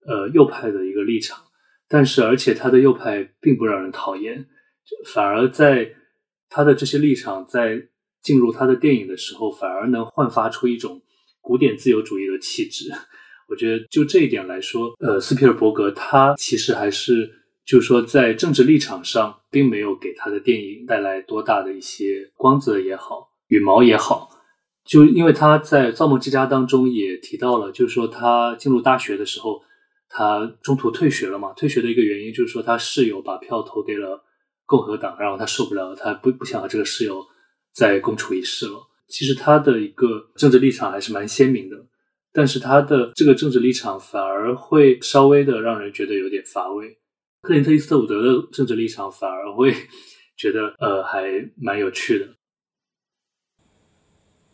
呃，右派的一个立场。但是，而且他的右派并不让人讨厌，反而在他的这些立场在进入他的电影的时候，反而能焕发出一种古典自由主义的气质。我觉得就这一点来说，呃，斯皮尔伯格他其实还是。就是说，在政治立场上，并没有给他的电影带来多大的一些光泽也好，羽毛也好。就因为他在《造梦之家》当中也提到了，就是说他进入大学的时候，他中途退学了嘛。退学的一个原因就是说，他室友把票投给了共和党，然后他受不了，他不不想和这个室友再共处一室了。其实他的一个政治立场还是蛮鲜明的，但是他的这个政治立场反而会稍微的让人觉得有点乏味。克林特·伊斯特伍德的政治立场反而会觉得，呃，还蛮有趣的。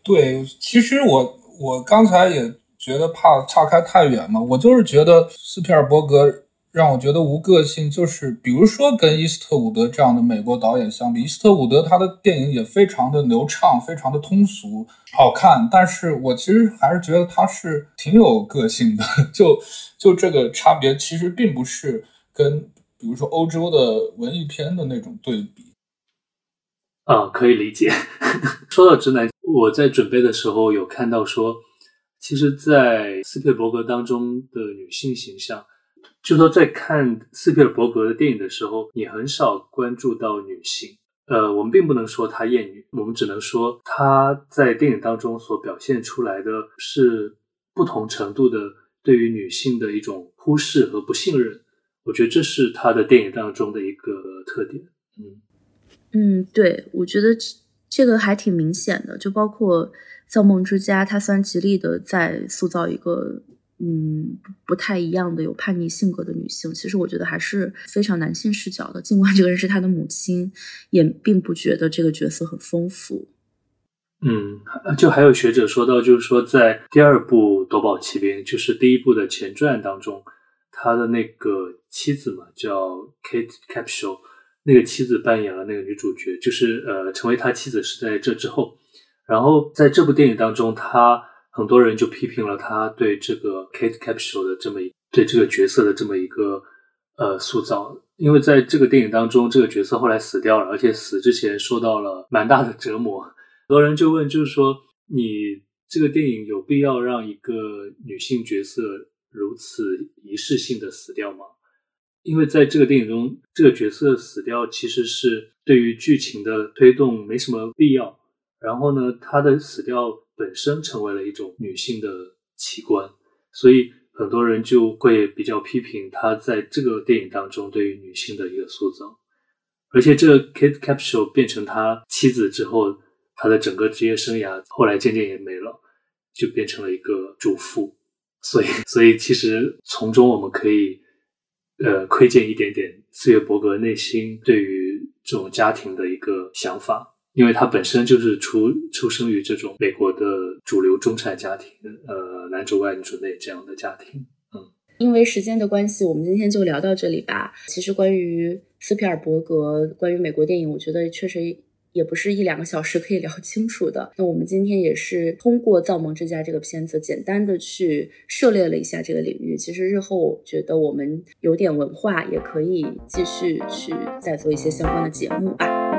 对，其实我我刚才也觉得怕岔开太远嘛，我就是觉得斯皮尔伯格让我觉得无个性，就是比如说跟伊斯特伍德这样的美国导演相比，伊斯特伍德他的电影也非常的流畅，非常的通俗好看，但是我其实还是觉得他是挺有个性的，就就这个差别其实并不是跟。比如说欧洲的文艺片的那种对比，啊，可以理解。说到直男，我在准备的时候有看到说，其实，在斯皮尔伯格当中的女性形象，就说在看斯皮尔伯格的电影的时候，你很少关注到女性。呃，我们并不能说她厌女，我们只能说她在电影当中所表现出来的是不同程度的对于女性的一种忽视和不信任。我觉得这是他的电影当中的一个特点。嗯嗯，对，我觉得这个还挺明显的。就包括《造梦之家》，他虽然极力的在塑造一个嗯不太一样的有叛逆性格的女性，其实我觉得还是非常男性视角的。尽管这个人是他的母亲，也并不觉得这个角色很丰富。嗯，就还有学者说到，就是说在第二部《夺宝奇兵》，就是第一部的前传当中。他的那个妻子嘛，叫 Kate Capshaw，那个妻子扮演了那个女主角，就是呃，成为他妻子是在这之后。然后在这部电影当中，他很多人就批评了他对这个 Kate Capshaw 的这么一对这个角色的这么一个呃塑造，因为在这个电影当中，这个角色后来死掉了，而且死之前受到了蛮大的折磨。很多人就问，就是说你这个电影有必要让一个女性角色？如此仪式性的死掉吗？因为在这个电影中，这个角色死掉其实是对于剧情的推动没什么必要。然后呢，他的死掉本身成为了一种女性的奇观，所以很多人就会比较批评他在这个电影当中对于女性的一个塑造。而且，这 Kate Capshaw 变成他妻子之后，他的整个职业生涯后来渐渐也没了，就变成了一个主妇。所以，所以其实从中我们可以呃窥见一点点斯约伯格内心对于这种家庭的一个想法。因为他本身就是出出生于这种美国的主流中产家庭，呃，男主外女主内这样的家庭。嗯，因为时间的关系，我们今天就聊到这里吧。其实关于斯皮尔伯格，关于美国电影，我觉得确实也不是一两个小时可以聊清楚的。那我们今天也是通过《造梦之家》这个片子，简单的去涉猎了一下这个领域。其实日后我觉得我们有点文化，也可以继续去再做一些相关的节目吧。